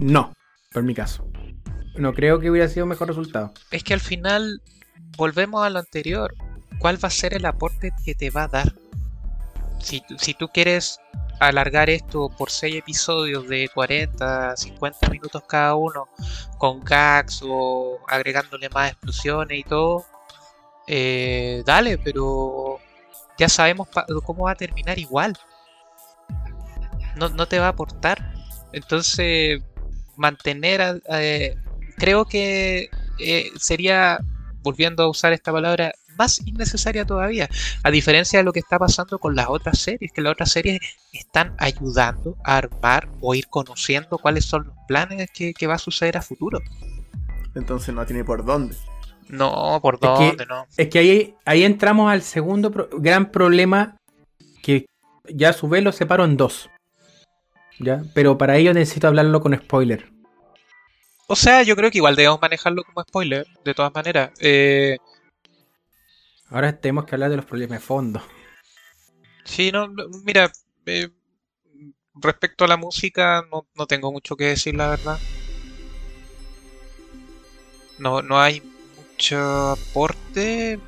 No, por mi caso. No creo que hubiera sido mejor resultado. Es que al final volvemos a lo anterior. ¿Cuál va a ser el aporte que te va a dar? Si, si tú quieres alargar esto por 6 episodios de 40, 50 minutos cada uno, con gags o agregándole más explosiones y todo, eh, dale, pero ya sabemos cómo va a terminar igual. No, te va a aportar. Entonces, mantener, eh, creo que eh, sería, volviendo a usar esta palabra, más innecesaria todavía. A diferencia de lo que está pasando con las otras series, que las otras series están ayudando a armar o ir conociendo cuáles son los planes que, va a suceder a futuro. Entonces no tiene por dónde. No, por dónde, no. Es que ahí, ahí entramos al segundo gran problema que ya a su vez lo separo en dos. ¿Ya? Pero para ello necesito hablarlo con spoiler. O sea, yo creo que igual debemos manejarlo como spoiler, de todas maneras. Eh, Ahora tenemos que hablar de los problemas de fondo. Sí, no, mira, eh, respecto a la música no, tengo mucho que decir, la verdad. No, no hay mucho aporte.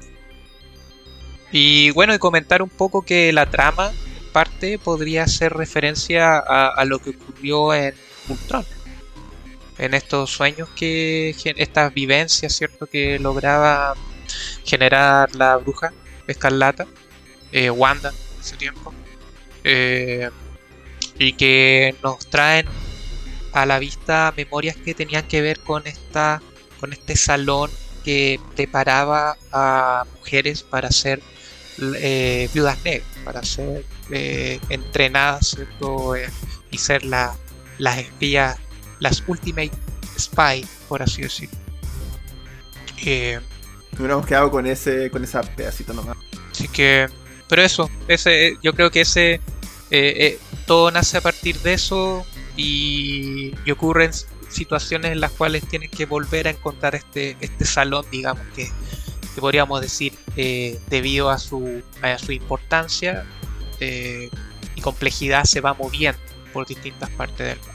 Y bueno, y comentar un poco que la trama, en parte, podría hacer referencia a, a lo que ocurrió en Ultron. En estos sueños que, estas vivencias, ¿cierto? Que lograba generar la bruja escarlata, eh, Wanda, en ese tiempo, eh, y que nos traen a la vista memorias que tenían que ver con esta con este salón que preparaba a mujeres para ser eh, viudas negras, para ser entrenadas y ser la, las espías, las ultimate spy, por así decirlo. Nos hubiéramos quedado con ese, con esa pedacito nomás. Así que, pero eso, ese, yo creo que ese, eh, eh, todo nace a partir de eso y, ocurren situaciones en las cuales tienen que volver a encontrar este, este salón, digamos que, podríamos decir, eh, debido a su, a su importancia y complejidad se va moviendo por distintas partes del mundo.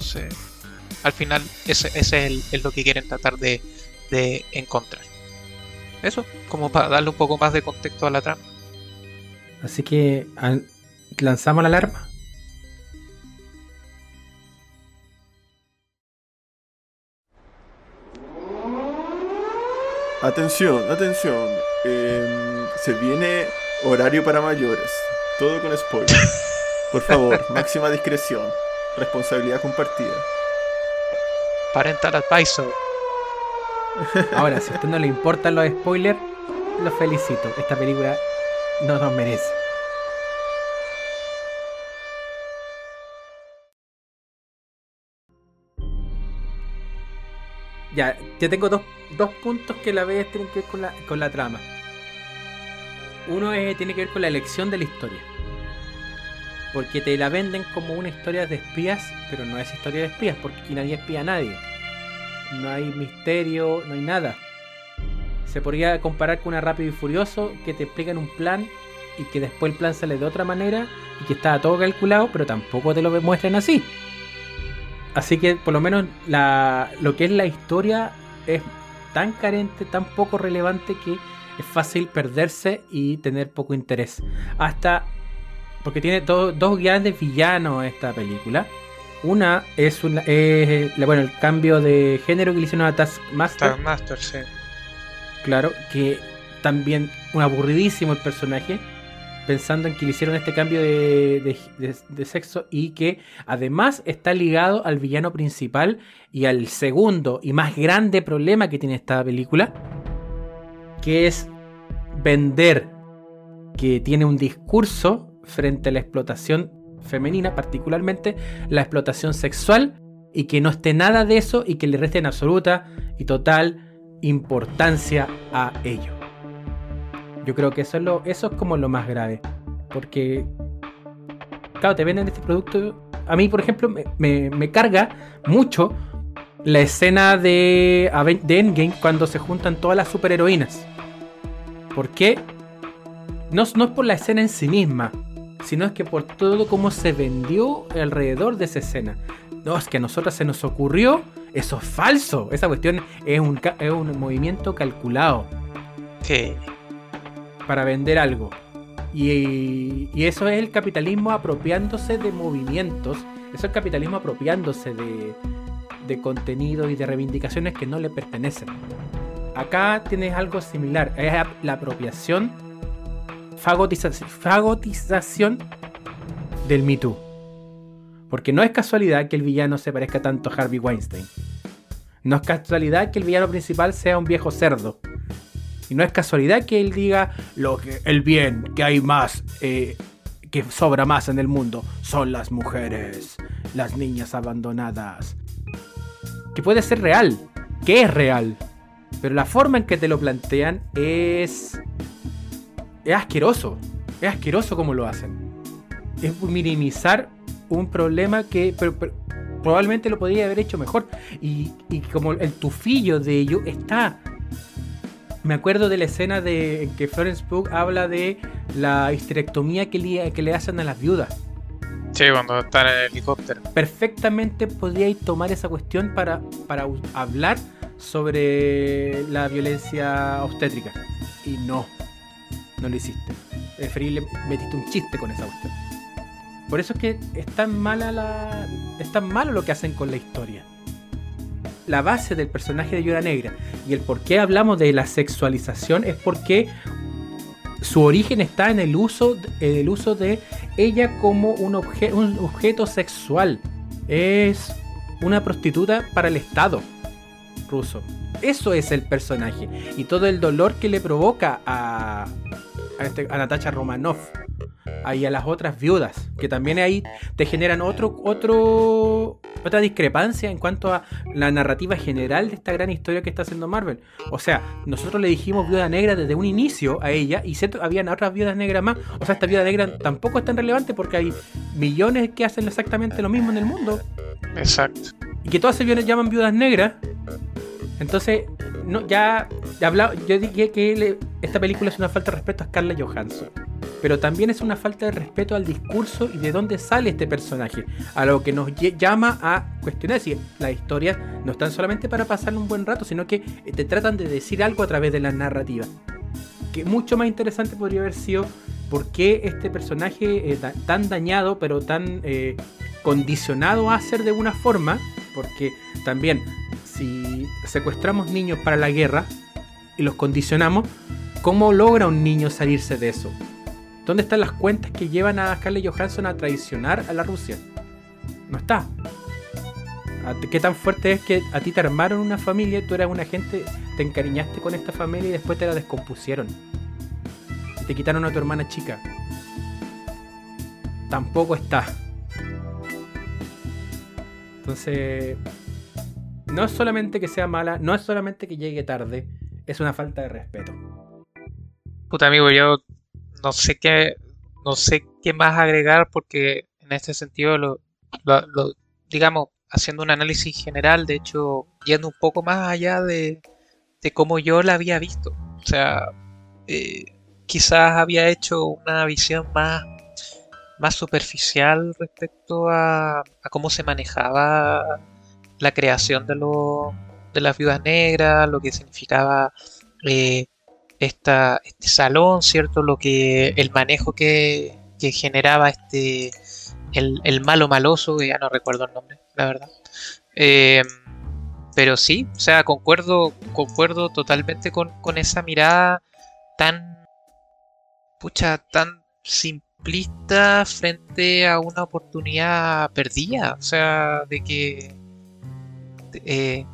Entonces, al final, ese, ese es, lo que quieren tratar de, de encontrar. Eso, como para darle un poco más de contexto a la trama. Así que lanzamos la alarma. Atención, atención. Em, se viene horario para mayores. Todo con spoiler. Por favor, máxima discreción. Responsabilidad compartida. Parental advisor. Ahora, si a usted no le importan los spoilers, lo felicito. Esta película no nos merece. Ya, ya tengo dos, puntos que a la vez tienen que ver con la, con la trama. Uno es, tiene que ver con la elección de la historia. Porque te la venden como una historia de espías, pero no es historia de espías, porque aquí nadie espía a nadie no hay misterio, no hay nada. Se podría comparar con una Rápido y Furioso que te explican un plan y que después el plan sale de otra manera y que está todo calculado, pero tampoco te lo muestran así. Así que por lo menos la, lo que es la historia es tan carente, tan poco relevante que es fácil perderse y tener poco interés. Hasta porque tiene dos grandes villanos esta película. Una es, una, bueno, el cambio de género que le hicieron a Taskmaster. Taskmaster, sí. Claro, que también un aburridísimo el personaje, pensando en que le hicieron este cambio de, de, sexo y que además está ligado al villano principal y al segundo y más grande problema que tiene esta película, que es vender que tiene un discurso frente a la explotación femenina, particularmente la explotación sexual, y que no esté nada de eso y que le resten absoluta y total importancia a ello. Yo creo que eso es, lo, eso es como lo más grave. Porque, claro, te venden este producto. A mí, por ejemplo, me, carga mucho la escena de, de Endgame cuando se juntan todas las superheroínas. ¿Por qué? No, no es por la escena en sí misma, sino es que por todo cómo se vendió alrededor de esa escena. No, es que a nosotros se nos ocurrió, eso es falso. Esa cuestión es un, es un movimiento calculado. Sí. Para vender algo. Y, eso es el capitalismo apropiándose de movimientos. Eso es el capitalismo apropiándose de, de contenido y de reivindicaciones que no le pertenecen. Acá tienes algo similar. Es la apropiación, fagotización, del Me Porque no es casualidad que el villano se parezca tanto a Harvey Weinstein. No es casualidad que el villano principal sea un viejo cerdo. Y no es casualidad que él diga lo que el bien que hay más, eh, que sobra más en el mundo, son las mujeres, las niñas abandonadas. Que puede ser real, que es real. Pero la forma en que te lo plantean es. Es asqueroso. Es asqueroso como lo hacen. Es minimizar un problema que probablemente lo podría haber hecho mejor. Y, y como el tufillo de ello está me acuerdo de la escena de en que Florence Pugh habla de la histerectomía que le, que le hacen a las viudas. Sí, cuando están en el helicóptero. Perfectamente podríais tomar esa cuestión para, para hablar sobre la violencia obstétrica. Y no, no lo hiciste. Preferible metiste un chiste con esa cuestión. Por eso es que es tan mala la. es tan malo lo que hacen con la historia la base del personaje de Llora Negra y el por qué hablamos de la sexualización es porque su origen está en el uso, el uso de ella como un, un objeto sexual. Es una prostituta para el Estado ruso. Eso es el personaje. Y todo el dolor que le provoca a, a, este, Natasha Romanoff y a las otras viudas, que también ahí te generan otro, otro, otra discrepancia en cuanto a la narrativa general de esta gran historia que está haciendo Marvel. O sea, nosotros le dijimos viuda negra desde un inicio a ella y habían otras viudas negras más. O sea, esta viuda negra tampoco es tan relevante porque hay millones que hacen exactamente lo mismo en el mundo. Exacto. Y que todas se llaman viudas negras. Entonces, no, ya, hablado, yo dije que esta película es una falta de respeto a Scarlett Johansson pero también es una falta de respeto al discurso y de dónde sale este personaje, a lo que nos llama a cuestionar si las historias no están solamente para pasar un buen rato, sino que eh, te tratan de decir algo a través de la narrativa. Que mucho más interesante podría haber sido por qué este personaje es tan dañado, pero tan eh, condicionado a ser de una forma, porque también si secuestramos niños para la guerra y los condicionamos, ¿cómo logra un niño salirse de eso? ¿Dónde están las cuentas que llevan a Scarlett Johansson a traicionar a la Rusia? No está. ¿Qué tan fuerte es que a ti te armaron una familia, tú eras una gente, te encariñaste con esta familia y después te la descompusieron? Y te quitaron a tu hermana chica. Tampoco está. Entonces, no es solamente que sea mala, no es solamente que llegue tarde, es una falta de respeto. Puta amigo, yo no sé qué, no sé qué más agregar porque en este sentido lo, digamos, haciendo un análisis general, de hecho, yendo un poco más allá de, cómo yo la había visto. O sea, eh, quizás había hecho una visión más, más superficial respecto a, cómo se manejaba la creación de, lo, de las viudas negras, lo que significaba eh, esta, este salón, ¿cierto? Lo que, el manejo que, generaba este, el, malo maloso, que ya no recuerdo el nombre, la verdad. Eh, pero sí, o sea, concuerdo, concuerdo totalmente con, esa mirada tan, pucha, tan simplista frente a una oportunidad perdida, o sea, de que, eh,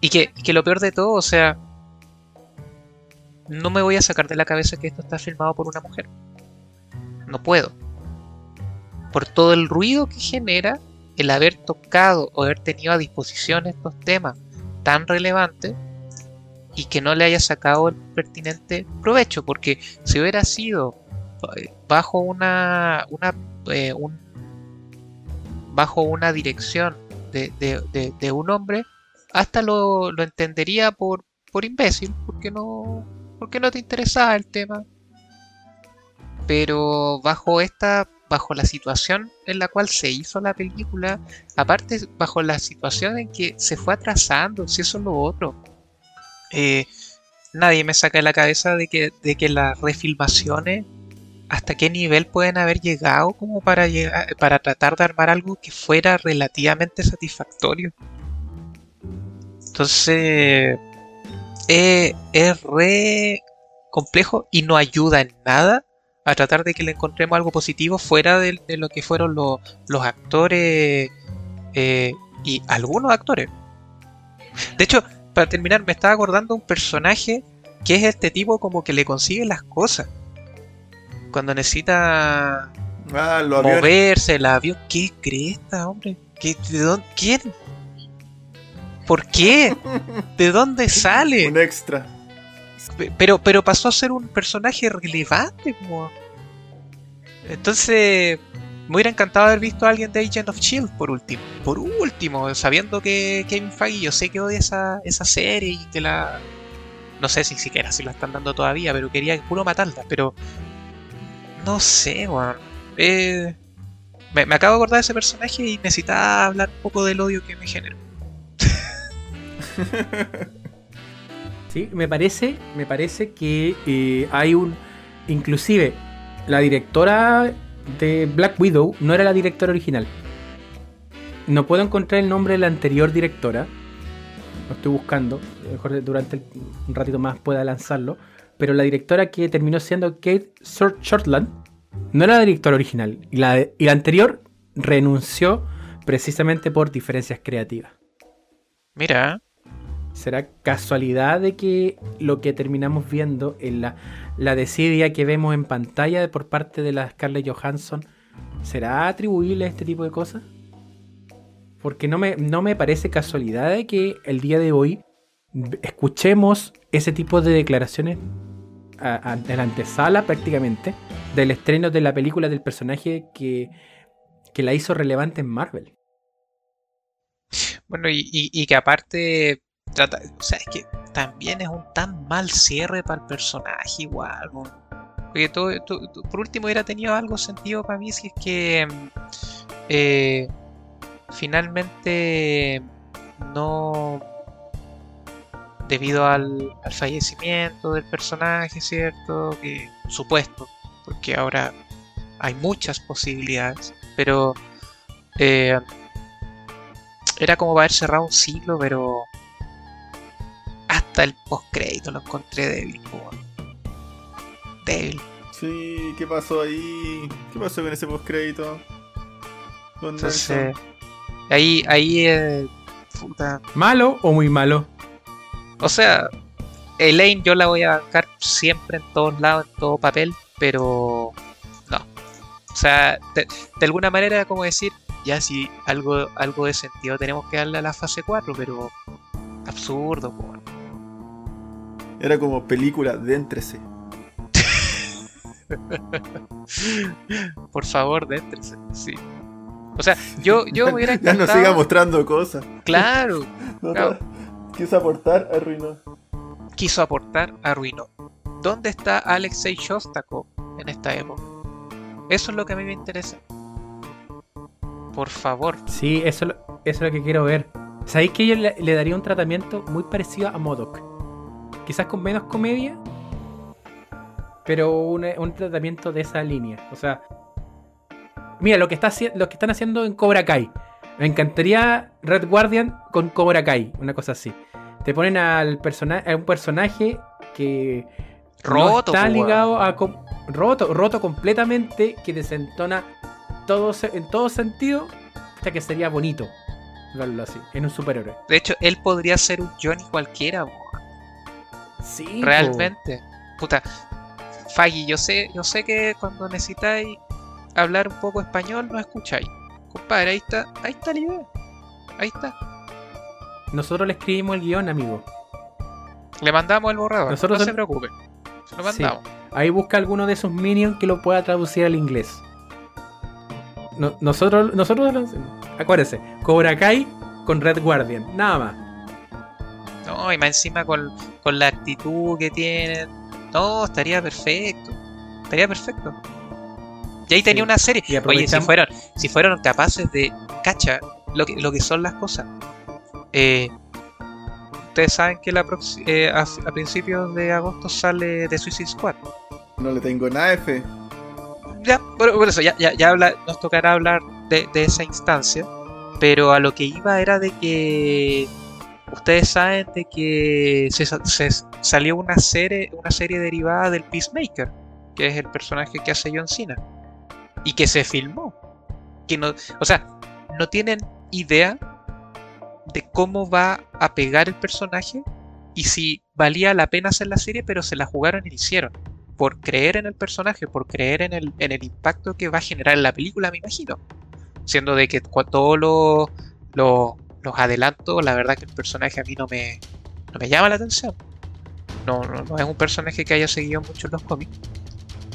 y que, que lo peor de todo, o sea, no me voy a sacar de la cabeza que esto está filmado por una mujer. No puedo. Por todo el ruido que genera el haber tocado o haber tenido a disposición estos temas tan relevantes y que no le haya sacado el pertinente provecho, porque si hubiera sido bajo una, una eh, bajo una dirección de, de, de, un hombre, hasta lo, lo entendería por, por imbécil, porque no, porque no te interesaba el tema. Pero bajo esta, bajo la situación en la cual se hizo la película, aparte bajo la situación en que se fue atrasando, si eso es lo otro. Eh, nadie me saca de la cabeza de que, de que las refilmaciones hasta qué nivel pueden haber llegado como para para tratar de armar algo que fuera relativamente satisfactorio. Entonces es, es re complejo y no ayuda en nada a tratar de que le encontremos algo positivo fuera de, lo que fueron los, los actores eh, y algunos actores. De hecho, para terminar, me estaba acordando un personaje que es este tipo como que le consigue las cosas. Cuando necesita Ah, moverse, el avión. ¿Qué cresta, hombre? ¿Qué, ¿De dónde? ¿Quién? ¿Por qué? ¿De dónde sale? Un extra. Pe- Pero, pero pasó a ser un personaje relevante, como. Entonces, me hubiera encantado haber visto a alguien de Agent of Shield por último. Por último, sabiendo que Kevin Feige, yo sé que odia esa, esa serie y que la. No sé si siquiera si la están dando todavía, pero quería puro matarla. Pero. No sé, weón. Eh, me, acabo de acordar de ese personaje y necesitaba hablar un poco del odio que me generó. Sí, me parece, me parece que eh, hay un. Inclusive, la directora de Black Widow no era la directora original. No puedo encontrar el nombre de la anterior directora. Lo estoy buscando. Mejor durante el- un ratito más pueda lanzarlo. Pero la directora que terminó siendo Kate Short- Shortland no era la directora original. Y la, y la anterior renunció precisamente por diferencias creativas. Mira, ¿Será casualidad de que lo que terminamos viendo en la, la desidia que vemos en pantalla por parte de la Scarlett Johansson será atribuible a este tipo de cosas? Porque no me, no me parece casualidad de que el día de hoy escuchemos ese tipo de declaraciones en la antesala prácticamente del estreno de la película del personaje que, que la hizo relevante en Marvel. Bueno, y, y- que aparte trata, o sea, es que también es un tan mal cierre para el personaje igual. Porque todo, por último hubiera tenido algo sentido para mí si es que eh, finalmente no debido al, al fallecimiento del personaje, ¿cierto? Que supuesto, porque ahora hay muchas posibilidades, pero eh, era como para haber cerrado un ciclo, pero hasta el postcrédito lo encontré débil, weón. débil. Sí, ¿qué pasó ahí? ¿Qué pasó con ese postcrédito? Entonces, Nelson? ahí, ahí, eh, puta. ¿Malo o muy malo? O sea, Elaine yo la voy a bancar siempre en todos lados, en todo papel, pero no. O sea, de, de alguna manera era como decir, ya si algo, algo de sentido tenemos que darle a la fase 4, pero absurdo, po, weón. Era como película de entrese. Por favor, déntrese, sí. O sea, yo, yo me hubiera ya no encantado- siga mostrando cosas. Claro, No, Claro. no. Quiso aportar, arruinó. quiso aportar, arruinó. ¿Dónde está Alexei Shostakov en esta época? Eso es lo que a mí me interesa. Por favor. Sí, eso, es lo- eso es lo que quiero ver. ¿Sabéis que yo le, le daría un tratamiento muy parecido a Modoc? Quizás con menos comedia, pero un, un tratamiento de esa línea. O sea, mira lo que, está, lo que están haciendo en Cobra Kai. Me encantaría Red Guardian con Cobra Kai, una cosa así. Te ponen al persona a un personaje que no Roto, está weón. ligado a roto, roto completamente, que desentona todo en todo sentido, hasta que sería bonito verlo así, en un superhéroe. De hecho, él podría ser un Johnny cualquiera, weón. Sí, realmente. puta, Faggy, yo sé, yo sé que cuando necesitáis hablar un poco español no escucháis. Compadre, ahí está, ahí está la idea. Ahí está. Nosotros le escribimos el guion, amigo. Le mandamos el borrador. Nosotros no se preocupe. Se lo Sí. mandamos. Ahí busca alguno de esos minions que lo pueda traducir al inglés. No- nosotros, nosotros, acuérdense, Cobra Kai con Red Guardian, nada más. No, y más encima con, con la actitud que tienen. No, estaría perfecto. Estaría perfecto. Y ahí tenía Sí. una serie. Y Oye, si fueron, si fueron capaces de. Cacha, lo que, lo que son las cosas. Eh, ustedes saben que la eh, a, a principios de agosto sale The Suicide Squad. No le tengo nada de fe. Ya, por, por eso, ya, ya, ya habla, nos tocará hablar de, de esa instancia. Pero a lo que iba era de que ustedes saben de que se, se salió una serie, una serie derivada del Peacemaker, que es el personaje que hace John Cena, y que se filmó. Que no, o sea, no tienen idea de cómo va a pegar el personaje y si valía la pena hacer la serie, pero se la jugaron y la hicieron por creer en el personaje, por creer en el, en el impacto que va a generar en la película, me imagino. Siendo de que todos los los- los adelantos, la verdad que el personaje a mí no me, no me llama la atención. No, no, no es un personaje que haya seguido mucho en los cómics.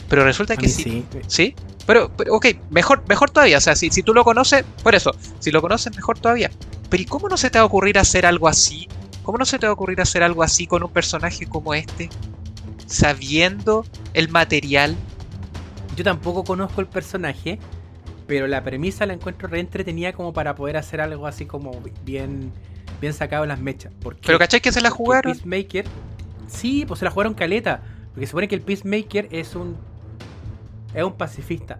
Pero resulta que sí. ¿Sí? Pero, pero, ok, mejor, mejor todavía. O sea, si, si tú lo conoces, por eso, si lo conoces, mejor todavía. Pero ¿y cómo no se te va a ocurrir hacer algo así? ¿Cómo no se te va a ocurrir hacer algo así con un personaje como este? Sabiendo el material. Yo tampoco conozco el personaje, pero la premisa la encuentro re entretenida como para poder hacer algo así como bien, bien sacado en las mechas. Porque, Pero ¿cachai que se la jugaron? Peacemaker, sí, pues se la jugaron caleta. Porque se supone que el Peacemaker es un, es un pacifista,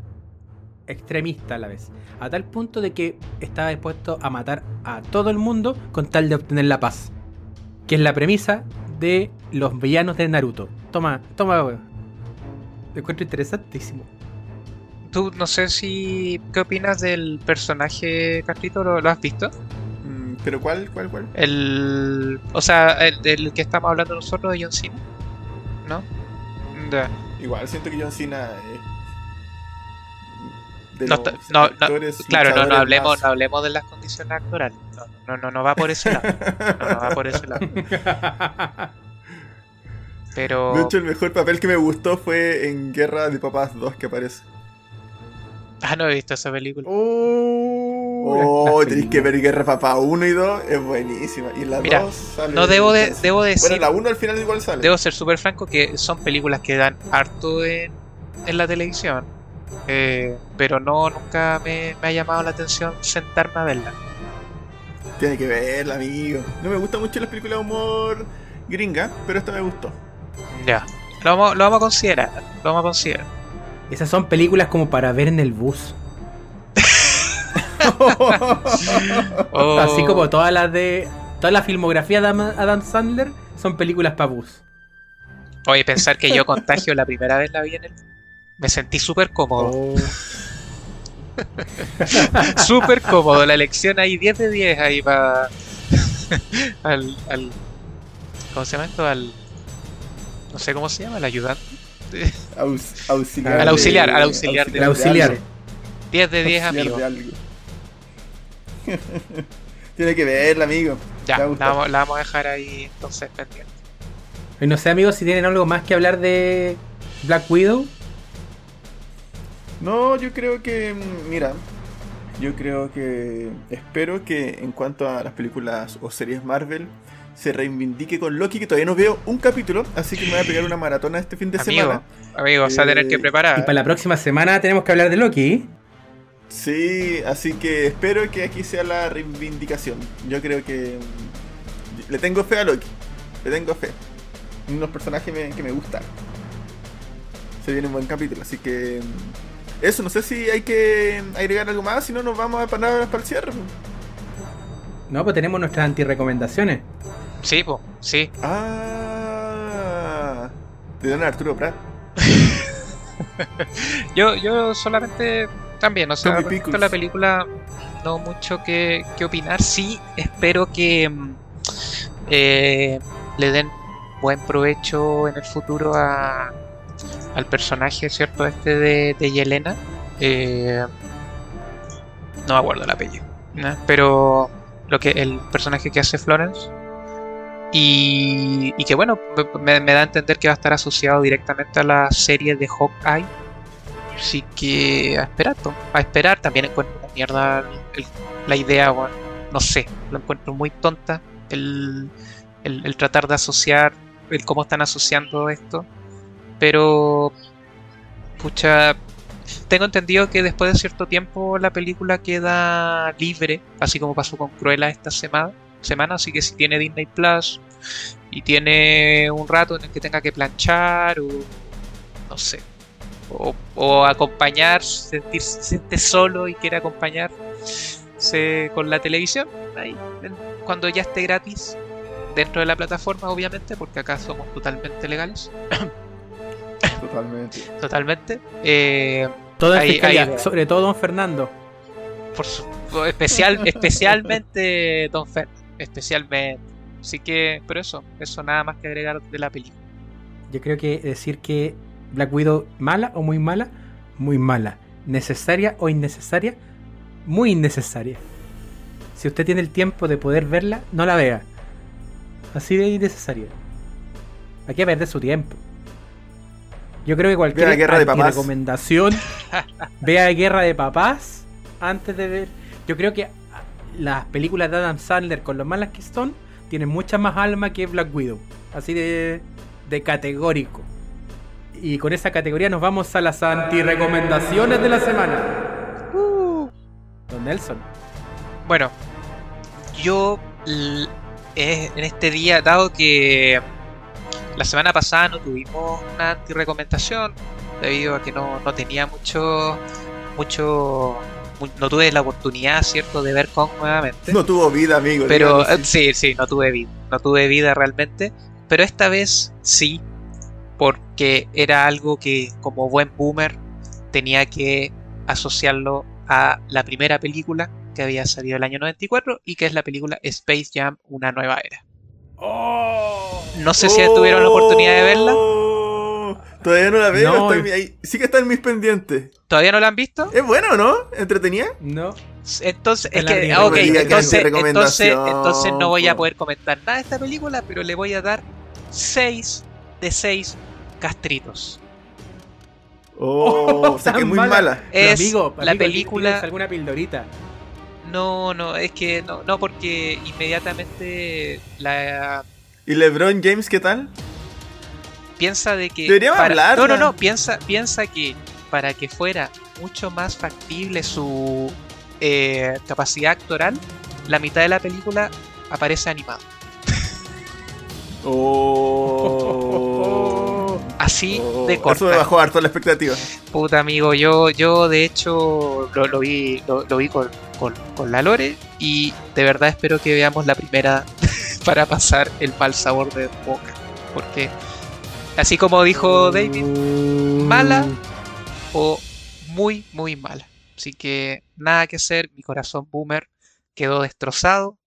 extremista a la vez. A tal punto de que estaba dispuesto a matar a todo el mundo con tal de obtener la paz. Que es la premisa de los villanos de Naruto. Toma, toma, weón. Lo encuentro interesantísimo. Tú no sé si. ¿Qué opinas del personaje, Carlito? ¿Lo, lo has visto? Mm, ¿Pero cuál, cuál, cuál? El. O sea, el del que estamos hablando nosotros, de John Cena. ¿No? Ya. Igual siento que John Cena de No, los no, Claro, no, no hablemos, más- no hablemos de las condiciones actorales. No, no, no, no va por ese lado. No, no va por ese lado. Pero. De hecho, el mejor papel que me gustó fue en Guerra de Papás 2 que aparece. Ah, no he visto esa película. Oh, tenéis que ver Guerra de Papá 1 y 2, es buenísima. Y en la Mira, 2 sale. No debo, de, debo decir. Bueno, la 1 al final igual sale. Debo ser súper franco que son películas que dan harto en, en la televisión. Eh, pero no, nunca me, me ha llamado la atención sentarme a verla. Tiene que verla, amigo. No me gustan mucho las películas de humor gringa, pero esta me gustó. Ya. Lo vamos, lo vamos a considerar. Lo vamos a considerar. Esas son películas como para ver en el bus. Oh, Así como todas las de. Toda la filmografía de Adam- Adam Sandler son películas para bus. Oye, pensar que yo contagio la primera vez la vi en el. Me sentí súper cómodo. Oh. Súper cómodo. La elección ahí 10 de 10 ahí para. al, al. ¿Cómo se llama esto? Al. No sé cómo se llama, el ayudante. Aus- auxiliar. Al de- auxiliar, al auxiliar de- auxiliar. 10 de 10, Auxiliar amigo. de. Tiene que verla, amigo. Ya, va la vamos, la vamos a dejar ahí entonces pendiente. Y no sé, amigos, si tienen algo más que hablar de Black Widow. No, yo creo que. Mira. Yo creo que. Espero que en cuanto a las películas o series Marvel. Se reivindique con Loki, que todavía no veo un capítulo, así que me voy a pegar una maratona este fin de Amigo, semana. amigo, vas a tener que Eh, preparar. Y para la próxima semana tenemos que hablar de Loki. Sí, así que espero que aquí sea la reivindicación. Yo creo que mm, le tengo fe a Loki. Le tengo fe. Unos personajes me- que me gustan. Se viene un buen capítulo, así que mm, eso, no sé si hay que agregar algo más, si no nos vamos a parar para el cierre. No, pues tenemos nuestras antirecomendaciones. Sí, po, sí. Ah, de Don Arturo Prat. Yo, yo solamente también, o sea, respecto a la película, no mucho que, que opinar. Sí, espero que mm, eh, le den buen provecho en el futuro a, al personaje, ¿cierto? Este de, de Yelena. Eh, no me acuerdo el apellido. Pero lo que el personaje que hace Florence. Y, y que bueno, me, da a entender que va a estar asociado directamente a la serie de Hawkeye. Así que a esperar, a esperar. También encuentro una mierda la idea, bueno, no sé, lo encuentro muy tonta el, el- el tratar de asociar, el cómo están asociando esto. Pero, pucha, tengo entendido que después de cierto tiempo la película queda libre, así como pasó con Cruella esta semana. semana así que si tiene Disney Plus y tiene un rato en el que tenga que planchar o no sé, o, o acompañar, sentirse solo y quiere acompañarse con la televisión, ahí, cuando ya esté gratis dentro de la plataforma, obviamente, porque acá somos totalmente legales, Totalmente. totalmente. Eh, Todo en fiscalía, sobre todo Don Fernando. por su- especial, especialmente Don Fer, especialmente. Así que, pero eso, eso nada más que agregar de la película. Yo creo que decir que Black Widow mala o muy mala, muy mala. Necesaria o innecesaria, muy innecesaria. Si usted tiene el tiempo de poder verla, no la vea. Así de innecesaria. Hay que perder su tiempo. Yo creo que cualquier Vea Guerra de Papás. recomendación vea Guerra de Papás antes de ver. Yo creo que las películas de Adam Sandler, con lo malas que son, tienen mucha más alma que Black Widow. Así de, de categórico. Y con esa categoría nos vamos a las anti-recomendaciones de la semana. Don Nelson. Bueno, yo eh, en este día, dado que la semana pasada no tuvimos una anti-recomendación, debido a que no, no tenía mucho, mucho, mu- no tuve la oportunidad, ¿cierto?, de ver Kong nuevamente. No tuvo vida, amigo. Pero eh, sí, sí, no tuve vida. No tuve vida realmente. Pero esta vez sí. Porque era algo que como buen boomer tenía que asociarlo a la primera película que había salido el año 94 y que es la película Space Jam, una nueva era. No sé si tuvieron la oportunidad de verla. Oh, Todavía no la veo. No. está en mi- ahí- sí que está en mis pendientes. ¿Todavía no la han visto? Es bueno, ¿no? ¿Entretenida? No. Entonces, es que, ah, entonces, entonces, entonces no voy a po. poder comentar nada de esta película, pero le voy a dar 6 de 6 castritos. Oh, o sea que es Tan muy mala. Es amigo, la amigo, película- ¿tienes alguna pildorita? No, no, es que no, no porque inmediatamente la ¿Y LeBron James qué tal? piensa de que Deberíamos para- no, hablarla. no, no, piensa, piensa que para que fuera mucho más factible su eh, capacidad actoral, la mitad de la película aparece animado. Oh. Así Oh, de Eso me corta. bajó harto la expectativa. Puta amigo, yo, yo de hecho lo, lo vi, lo, lo vi con, con- con la Lore y de verdad espero que veamos la primera para pasar el mal sabor de boca. Porque así como dijo David, mala o muy, muy mala. Así que nada que hacer, mi corazón boomer quedó destrozado.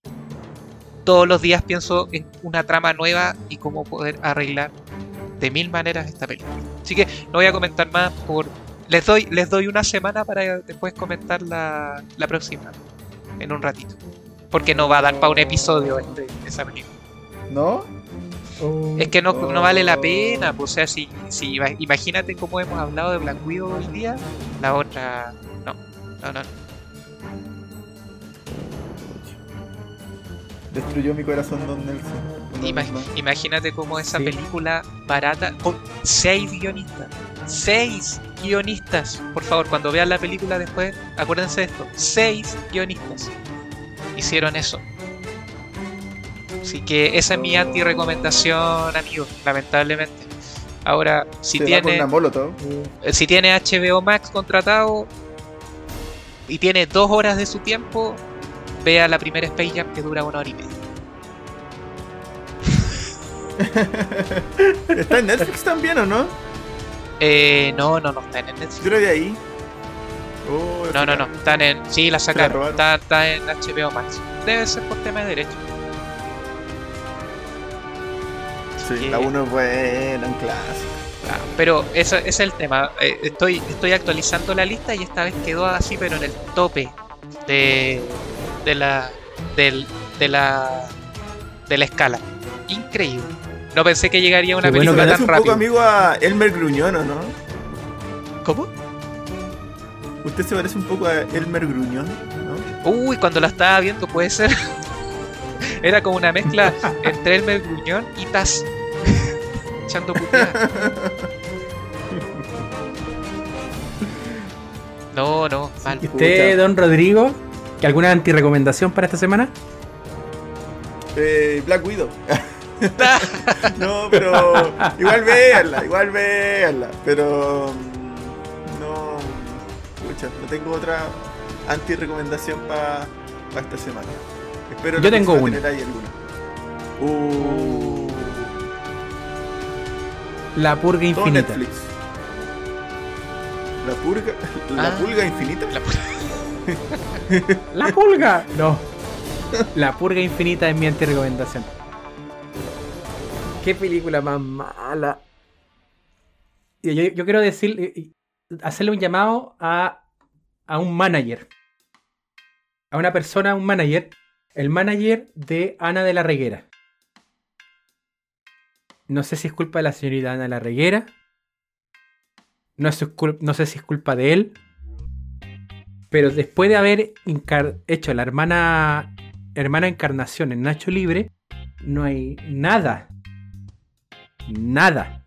Todos los días pienso en una trama nueva y cómo poder arreglar de mil maneras esta película. Así que no voy a comentar más por. Les doy, les doy una semana para después comentar la, la próxima. En un ratito. Porque no va a dar para un episodio este, esa película. ¿No? Es que no, no vale la pena, pues, o sea, si, si ima- imagínate cómo hemos hablado de Black Widow hoy día, la otra no, no, no. Destruyó mi corazón Don Nelson. Imagínate cómo esa Sí. película barata con seis guionistas, seis guionistas, por favor, cuando vean la película después, acuérdense de esto, seis guionistas hicieron eso. Así que esa es mi anti recomendación, amigos, lamentablemente. Ahora, si Se tiene. Eh, si tiene HBO Max contratado y tiene dos horas de su tiempo, vea la primera Space Jam que dura una hora y media. ¿Está en Netflix también o no? Eh, no, no, no, está en Netflix. Yo vi ahí. Oh, No, no, no, están en. Sí, la sacaron. Está, está en HBO Max. Debe ser por tema de derecho. Sí, la 1 es buena, un clásico. Ah, pero eso, ese es el tema. Eh, estoy, estoy actualizando la lista y esta vez quedó así, pero en el tope de, de la del, de la de la escala. Increíble. No pensé que llegaría una Qué bueno Se película parece tan un poco amigo a Elmer Gruñón, ¿o no? ¿Cómo? Usted se parece un poco a Elmer Gruñón, ¿no? Uy, cuando la estaba viendo puede ser. Era como una mezcla entre Elmer Gruñón y Taz. Echando puteadas. No, no, mal. ¿Y usted, don Rodrigo? ¿Que ¿Alguna antirecomendación para esta semana? Eh, Black Widow. no, pero igual véanla, igual véanla. Pero mm, no, pucha, no tengo otra anti-recomendación para esta semana. Espero Yo tengo una. tener ahí alguna. Uh, La purga infinita. Netflix. La purga, la Ah. pulga infinita. La- ¡La pulga! No. La purga infinita es mi antirecomendación. Qué película más mala. Yo, yo quiero decir, eh, eh, hacerle un llamado a, a un manager. A una persona, un manager. El manager de Ana de la Reguera. No sé si es culpa de la señorita Ana de la Reguera. No, es no sé si es culpa de él. Pero después de haber hecho la hermana, hermana encarnación en Nacho Libre, no hay nada, nada,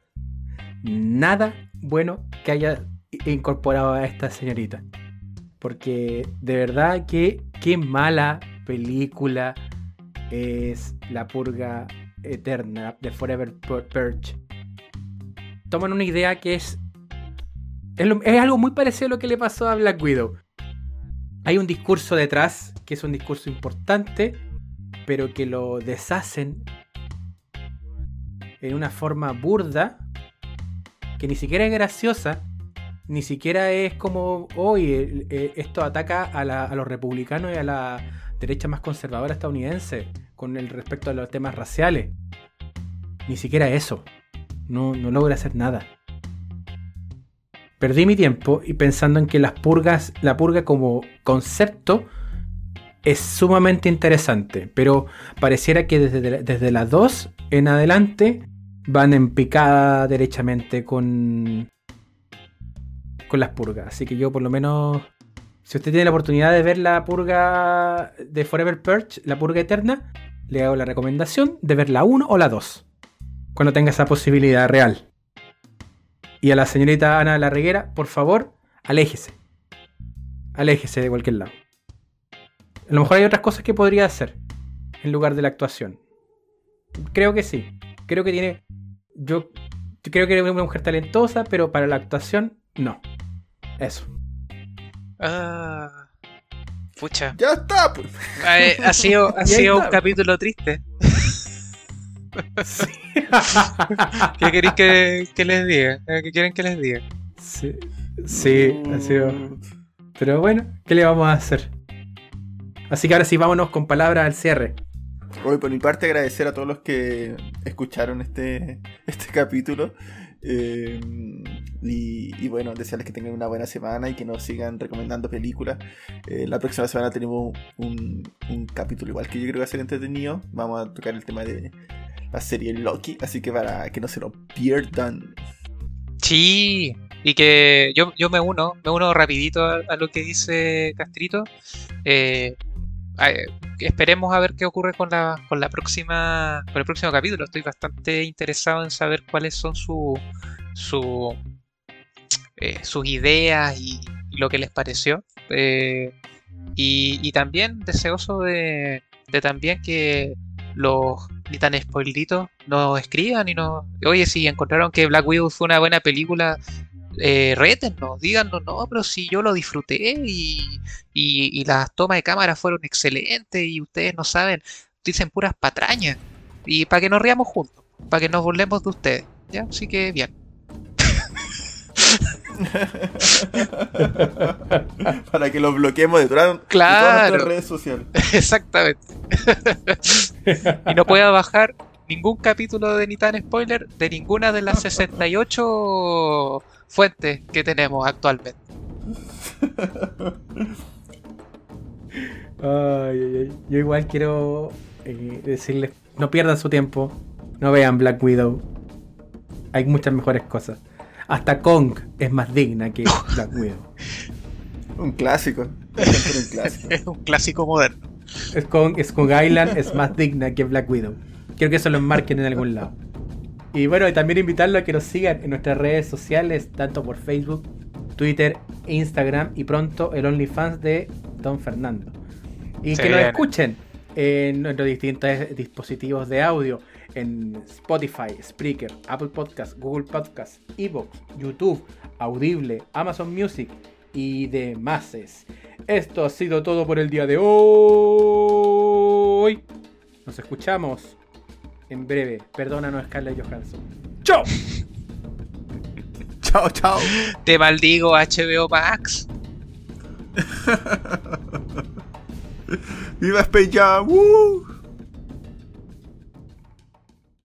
nada bueno que haya incorporado a esta señorita. Porque de verdad que qué mala película es La Purga Eterna de Forever Pur- Purge. Toman una idea que es, es, es algo muy parecido a lo que le pasó a Black Widow. Hay un discurso detrás, que es un discurso importante, pero que lo deshacen en una forma burda, que ni siquiera es graciosa, ni siquiera es como, oye, eh, esto ataca a, la- a los republicanos y a la derecha más conservadora estadounidense con el respecto a los temas raciales. Ni siquiera eso. No, no logra hacer nada. Perdí mi tiempo y pensando en que las purgas, la purga como concepto es sumamente interesante, pero pareciera que desde, desde las 2 en adelante van en picada derechamente con, con las purgas. Así que yo por lo menos, si usted tiene la oportunidad de ver la purga de Forever Purge, la purga eterna, le hago la recomendación de ver la 1 o la 2, cuando tenga esa posibilidad real. Y a la señorita Ana de la Reguera, por favor, aléjese. Aléjese de cualquier lado. A lo mejor hay otras cosas que podría hacer en lugar de la actuación. Creo que sí. Creo que tiene. Yo yo creo que es una mujer talentosa, pero para la actuación, no. Eso. Ah, pucha. Ya está, pues. Eh, ha sido, ha sido un capítulo triste. ¿Qué queréis que, que les diga? Eh, ¿Qué quieren que les diga? sí, sí, ha sido. Pero bueno, ¿qué le vamos a hacer? Así que ahora sí, vámonos con palabras al cierre. Hoy por mi parte agradecer a todos los que escucharon este, este capítulo. Eh, y, y bueno, desearles que tengan una buena semana y que nos sigan recomendando películas. Eh, la próxima semana tenemos un, un capítulo igual que yo creo que va a ser entretenido. Vamos a tocar el tema de la serie Loki, así que para que no se lo pierdan. Sí, y que yo, yo me uno, me uno rapidito a, lo que dice Castrito. Eh, esperemos a ver qué ocurre con la, con la próxima, con el próximo capítulo. Estoy bastante interesado en saber cuáles son su, su, eh, sus ideas y, y lo que les pareció. Eh, y, y también deseoso de, de también que los ni tan spoilitos nos escriban y nos. Oye, si encontraron que Black Widow fue una buena película, eh, rétennos, díganos, no, pero si yo lo disfruté y, y, y las tomas de cámara fueron excelentes y ustedes no saben, dicen puras patrañas. Y para que nos riamos juntos, para que nos burlemos de ustedes. ¿Ya? Así que bien. para que los bloqueemos de todas, de todas Claro. nuestras redes sociales. Exactamente. y no pueda bajar ningún capítulo de Nitan Spoiler de ninguna de las 68 fuentes que tenemos actualmente. Ay, ay, ay. Yo igual quiero eh, decirles, no pierdan su tiempo, no vean Black Widow. Hay muchas mejores cosas. Hasta Kong es más digna que Black Widow. Un clásico. Es un clásico. Es un clásico moderno. Es Kong, es Kong Island es más digna que Black Widow. Quiero que eso lo enmarquen en algún lado. Y bueno, y también invitarlo a que nos sigan en nuestras redes sociales, tanto por Facebook, Twitter, Instagram y pronto el OnlyFans de Don Fernando. Y que nos escuchen en nuestros distintos dispositivos de audio, en Spotify, Spreaker, Apple Podcast, Google Podcast, Evox, YouTube, Audible, Amazon Music y demás. Esto ha sido todo por el día de hoy. Nos escuchamos en breve. Perdónanos, Scarlett Johansson. ¡Chao! chao, chao. Te maldigo HBO Max. ¡Viva Space Jam! ¡Woo!